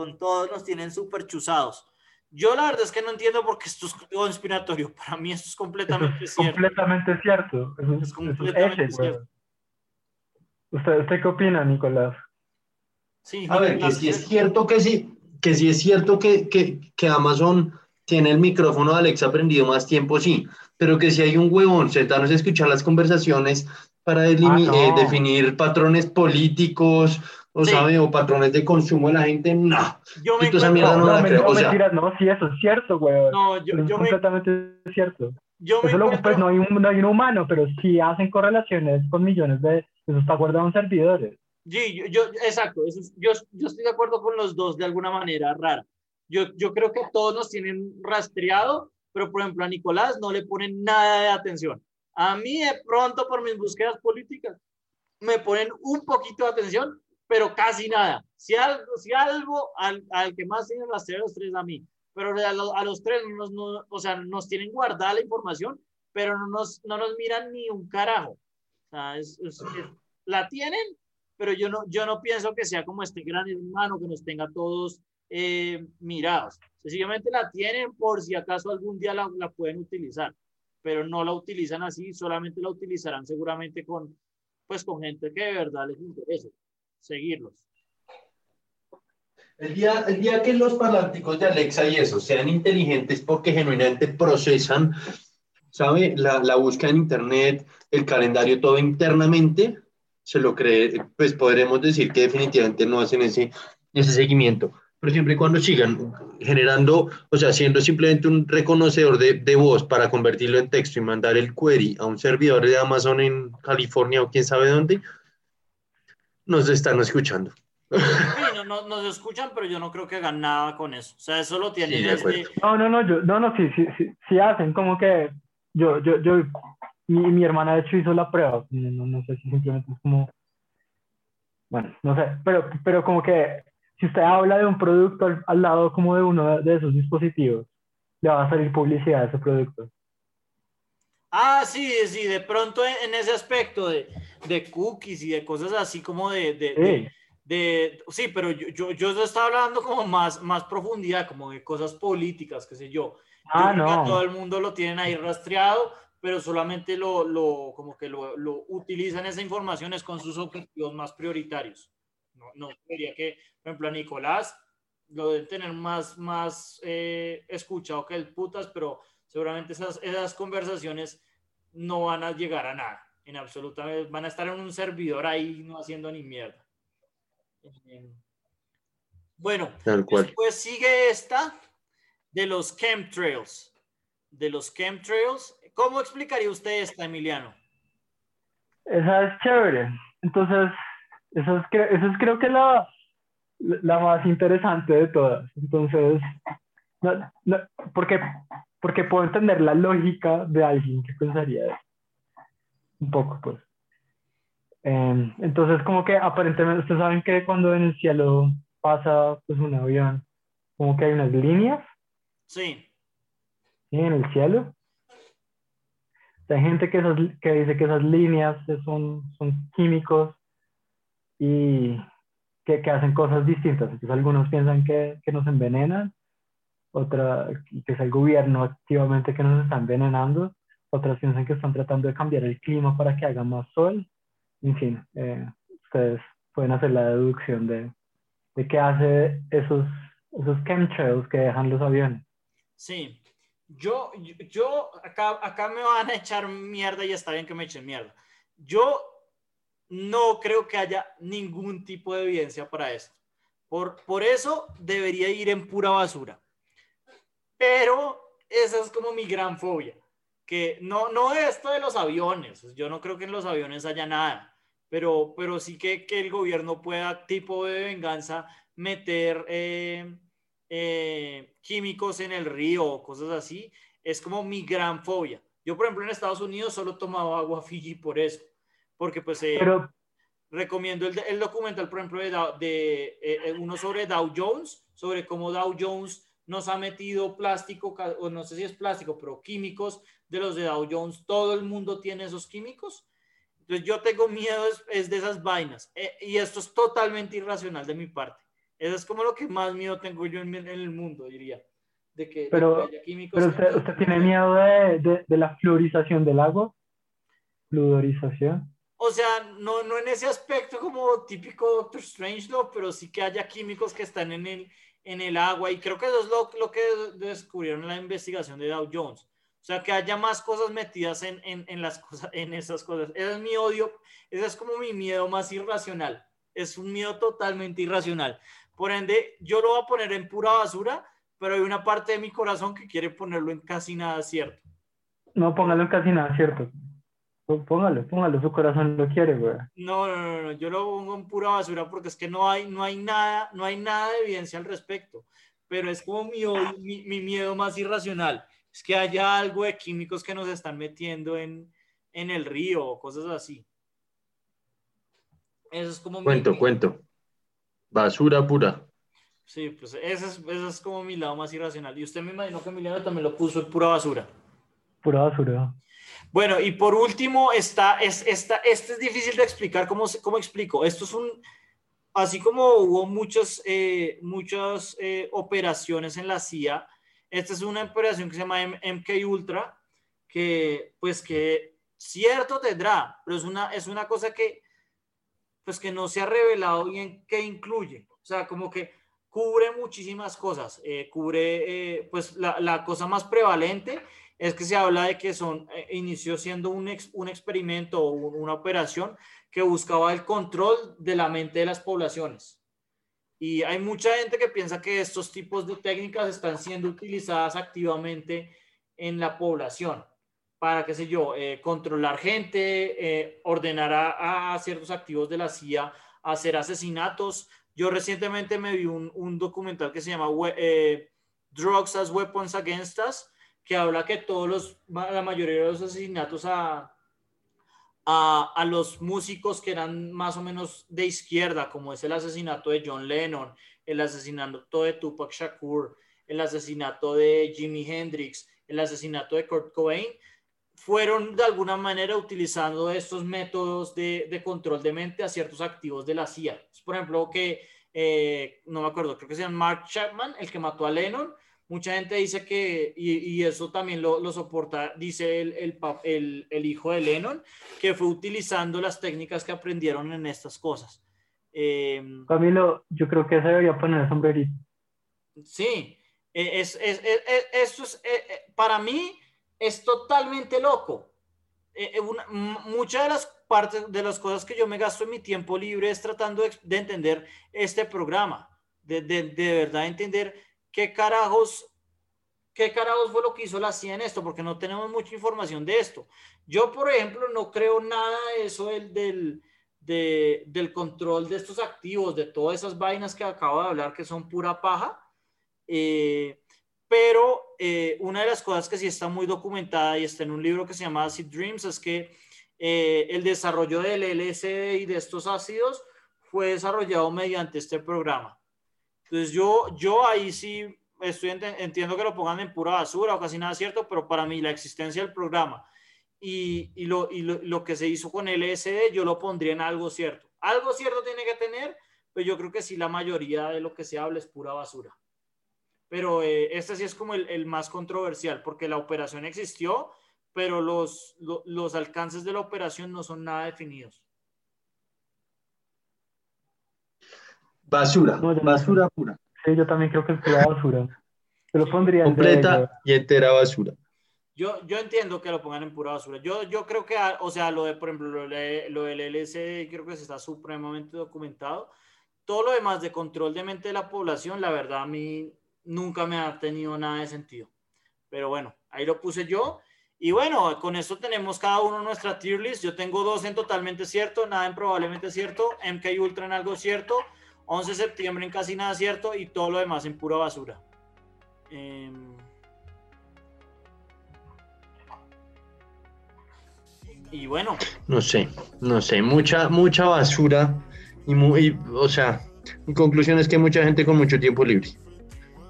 con todos, nos tienen súper chuzados. Yo la verdad es que no entiendo por qué esto es conspiratorio. Para mí esto es completamente es cierto. completamente cierto. Eso Es es, es completamente cierto. ¿Usted, ¿Usted qué opina, Nicolás? Sí, A ver, que sí es cierto que sí, que sí es cierto que, que, que Amazon tiene el micrófono de Alexa prendido más tiempo, sí, pero que si hay un huevón sentarnos a escuchar las conversaciones para Ah, no. eh, definir patrones políticos, o Sí. sabe, o patrones de consumo de la gente, no. yo me encuentro- mierda no la me- creo, o sea- mentiras, no, sí, eso es cierto, weón. no, yo, Eso es yo me, completamente cierto. yo me Eso lo, encuentro- pues no hay, un, no hay un humano, pero sí hacen correlaciones con millones de... Eso está guardado en servidores. Sí, yo, yo- exacto, eso es- yo, yo estoy de acuerdo con los dos de alguna manera rara. Yo, yo creo que todos nos tienen rastreado, pero por ejemplo a Nicolás no le ponen nada de atención. A mí de pronto por mis búsquedas políticas me ponen un poquito de atención, pero casi nada. Si algo, si algo al, al que más tiene rastreo a los tres a mí, pero a, los- a los tres no nos, no- o sea, nos tienen guardada la información, pero no nos, no nos miran ni un carajo. O sea, es- es- es- la tienen, pero yo no, yo no pienso que sea como este gran hermano que nos tenga todos eh, mirados. Sencillamente la tienen por si acaso algún día la, la pueden utilizar, pero no la utilizan así, solamente la utilizarán seguramente con, pues, con gente que de verdad les interese seguirlos. El día, el día que los parlánticos de Alexa y eso sean inteligentes porque genuinamente procesan, ¿sabe? La, la búsqueda en Internet, el calendario, todo internamente, se lo cree, pues podremos decir que definitivamente no hacen ese, ese seguimiento. Pero siempre y cuando sigan generando, o sea, siendo simplemente un reconocedor de, de voz para convertirlo en texto y mandar el query a un servidor de Amazon en California o quién sabe dónde, nos están escuchando. Sí, no, no, nos escuchan, pero yo no creo que hagan nada con eso. O sea, eso lo tienen Sí, desde... No, no, no, yo, no, no, sí, sí, sí, sí hacen como que yo, yo, yo, mi, mi hermana de hecho hizo la prueba, no, no, no sé si simplemente es como, bueno, no sé, pero, pero como que si usted habla de un producto al, al lado como de uno de esos dispositivos, le va a salir publicidad a ese producto. Ah, sí, sí, de pronto en, en ese aspecto de, de cookies y de cosas así como de... de, de- Sí, de- sí, pero yo, yo, yo estaba hablando como más, más profundidad, como de cosas políticas, qué sé yo. Yo ah, creo que todo no, el mundo lo tienen ahí rastreado, pero solamente lo, lo como que lo, lo utilizan esa información es con sus objetivos más prioritarios. No, no creería que, por ejemplo, a Nicolás lo deben tener más, más eh, escuchado que el putas, pero seguramente esas, esas conversaciones no van a llegar a nada, en absolutamente, van a estar en un servidor ahí no haciendo ni mierda. Eh, Bueno, Tal cual. Después sigue esta de los chemtrails. De los chemtrails. ¿Cómo explicaría usted esta, Emiliano? esa es chévere. Entonces, esa es, esa es creo que la, la más interesante de todas. Entonces, no- no, porque, porque puedo entender la lógica de alguien que pensaría eso. Un poco, pues. Em, entonces, como que aparentemente, ustedes saben que cuando en el cielo pasa pues, un avión, como que hay unas líneas Sí, ¿sí? en el cielo. Hay gente que, esas, que dice que esas líneas son, son químicos y que, que hacen cosas distintas. Entonces algunos piensan que, que nos envenenan, otra que es el gobierno activamente que nos está envenenando, otras piensan que están tratando de cambiar el clima para que haga más sol. En fin, eh, ustedes pueden hacer la deducción de, de qué hace esos, esos chemtrails que dejan los aviones. sí. Yo, yo, acá, acá me van a echar mierda y está bien que me echen mierda. Yo no creo que haya ningún tipo de evidencia para esto. Por, por eso debería ir en pura basura. Pero esa es como mi gran fobia. Que no, no esto de los aviones. Yo no creo que en los aviones haya nada. Pero, pero sí que, que el gobierno pueda, tipo de venganza, meter eh, eh, químicos en el río o cosas así. Es como mi gran fobia. Yo, por ejemplo, en Estados Unidos solo tomaba agua Fiji por eso. Porque pues... eh, Pero recomiendo el, el documental, por ejemplo, de, de, eh, uno sobre Dow Jones, sobre cómo Dow Jones nos ha metido plástico, o no sé si es plástico, pero químicos de los de Dow Jones. Todo el mundo tiene esos químicos. Entonces yo tengo miedo es, es de esas vainas. Eh, y esto es totalmente irracional de mi parte. Eso es como lo que más miedo tengo yo en, en el mundo, diría. De que, de Pero- que haya químicos Pero usted, tiene miedo de, de, de la fluorización del agua. Fluorización. O sea, no, no en ese aspecto como típico Doctor Strangelove, pero sí que haya químicos que están en el, en el agua y creo que eso es lo, que descubrieron en la investigación de Dow Jones. O sea, que haya más cosas metidas en, en, en en esas cosas. Ese es mi odio, ese es como mi miedo más irracional. Es un miedo totalmente irracional. Por ende, yo lo voy a poner en pura basura, pero hay una parte de mi corazón que quiere ponerlo en casi nada cierto. No, póngalo en casi nada, ¿cierto? Pó- Póngalo, póngalo, su corazón lo quiere, güey. No, no, no, no, yo lo pongo en pura basura porque es que no hay, no hay nada, no hay nada de evidencia al respecto. Pero es como mi, mi, mi miedo más irracional. Es que haya algo de químicos que nos están metiendo en, en el río o cosas así. Eso es como mi- Cuento, cuento. Basura pura. Sí, pues ese es, ese es como mi lado más irracional. Y usted me imagino que Emiliano también lo puso en pura basura. Pura basura. Bueno, y por último, está, es, esta, este es difícil de explicar. ¿Cómo, cómo explico? Esto es un, así como hubo muchas, eh, muchas eh, operaciones en la CIA, esta es una operación que se llama MK Ultra, que pues que cierto tendrá, pero es una, es una cosa que pues que no se ha revelado bien qué incluye. O sea, como que cubre muchísimas cosas. Eh, cubre, pues la cosa más prevalente es que se habla de que son, eh, inició siendo un, ex- un experimento o un- una operación que buscaba el control de la mente de las poblaciones. Y hay mucha gente que piensa que estos tipos de técnicas están siendo utilizadas activamente en la población para, qué sé yo, eh, controlar gente, eh, ordenar a, ciertos activos de la CIA hacer asesinatos. Yo recientemente me vi un, un documental que se llama eh, Drugs as Weapons Against Us, que habla que todos los, la mayoría de los asesinatos a, a, a los músicos que eran más o menos de izquierda, como es el asesinato de John Lennon, el asesinato de Tupac Shakur, el asesinato de Jimi Hendrix, el asesinato de Kurt Cobain, fueron de alguna manera utilizando estos métodos de, de control de mente a ciertos activos de la CIA. Por ejemplo, que, eh, no me acuerdo, creo que se llama Mark Chapman, el que mató a Lennon, mucha gente dice que, y, y eso también lo, lo soporta, dice el, el, el- el hijo de Lennon, que fue utilizando las técnicas que aprendieron en estas cosas. Eh, Camilo, yo creo que se debería poner el sombrerito. Sí, eh, es, es, es- es- esto es, eh, para mí es totalmente loco. Una- muchas de las partes de las cosas que yo me gasto en mi tiempo libre es tratando de, de entender este programa, de, de, de verdad entender qué carajos, qué carajos fue lo que hizo la CIA en esto, porque no tenemos mucha información de esto. Yo, por ejemplo, no creo nada de eso del, del, de- del control de estos activos, de todas esas vainas que acabo de hablar que son pura paja. Eh, pero eh, una de las cosas que sí está muy documentada y está en un libro que se llama Acid Dreams es que eh, el desarrollo del LSD y de estos ácidos fue desarrollado mediante este programa. Entonces yo, yo ahí sí estoy ent- entiendo que lo pongan en pura basura o casi nada cierto, pero para mí la existencia del programa y, y, lo, y lo, lo que se hizo con LSD yo lo pondría en algo cierto. Algo cierto tiene que tener, pero yo creo que sí la mayoría de lo que se habla es pura basura pero eh, este sí es como el, el más controversial, porque la operación existió, pero los, lo- los alcances de la operación no son nada definidos. Basura, No, yo no basura pura. Sí, yo también creo que es pura basura. Yo lo pondría en Completa y entera basura. Yo, yo entiendo que lo pongan en pura basura. Yo, yo creo que, ah, o sea, lo de, por ejemplo, lo, de- lo del LSD creo que se está supremamente documentado. Todo lo demás de control de mente de la población, la verdad, a mí nunca me ha tenido nada de sentido. Pero bueno, ahí lo puse yo. Y bueno, con esto tenemos cada uno nuestra tier list. Yo tengo dos en totalmente cierto, nada en probablemente cierto, MK Ultra en algo cierto, 11 de septiembre en casi nada cierto y todo lo demás en pura basura. Em, y bueno, No sé, no sé, mucha, mucha basura. Y, mu- y, o sea, mi conclusión es que hay mucha gente con mucho tiempo libre.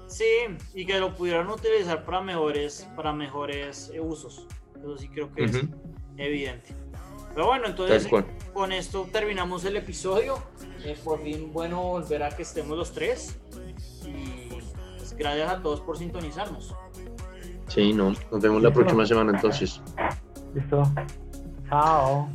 sí, y que lo pudieran utilizar para mejores, para mejores eh, usos. Eso sí creo que es evidente. Pero bueno, entonces con esto terminamos el episodio. Eh, por fin, bueno, volver a que estemos los tres. Y pues, gracias a todos por sintonizarnos. Sí, no. Nos vemos la próxima semana entonces. Listo. Chao.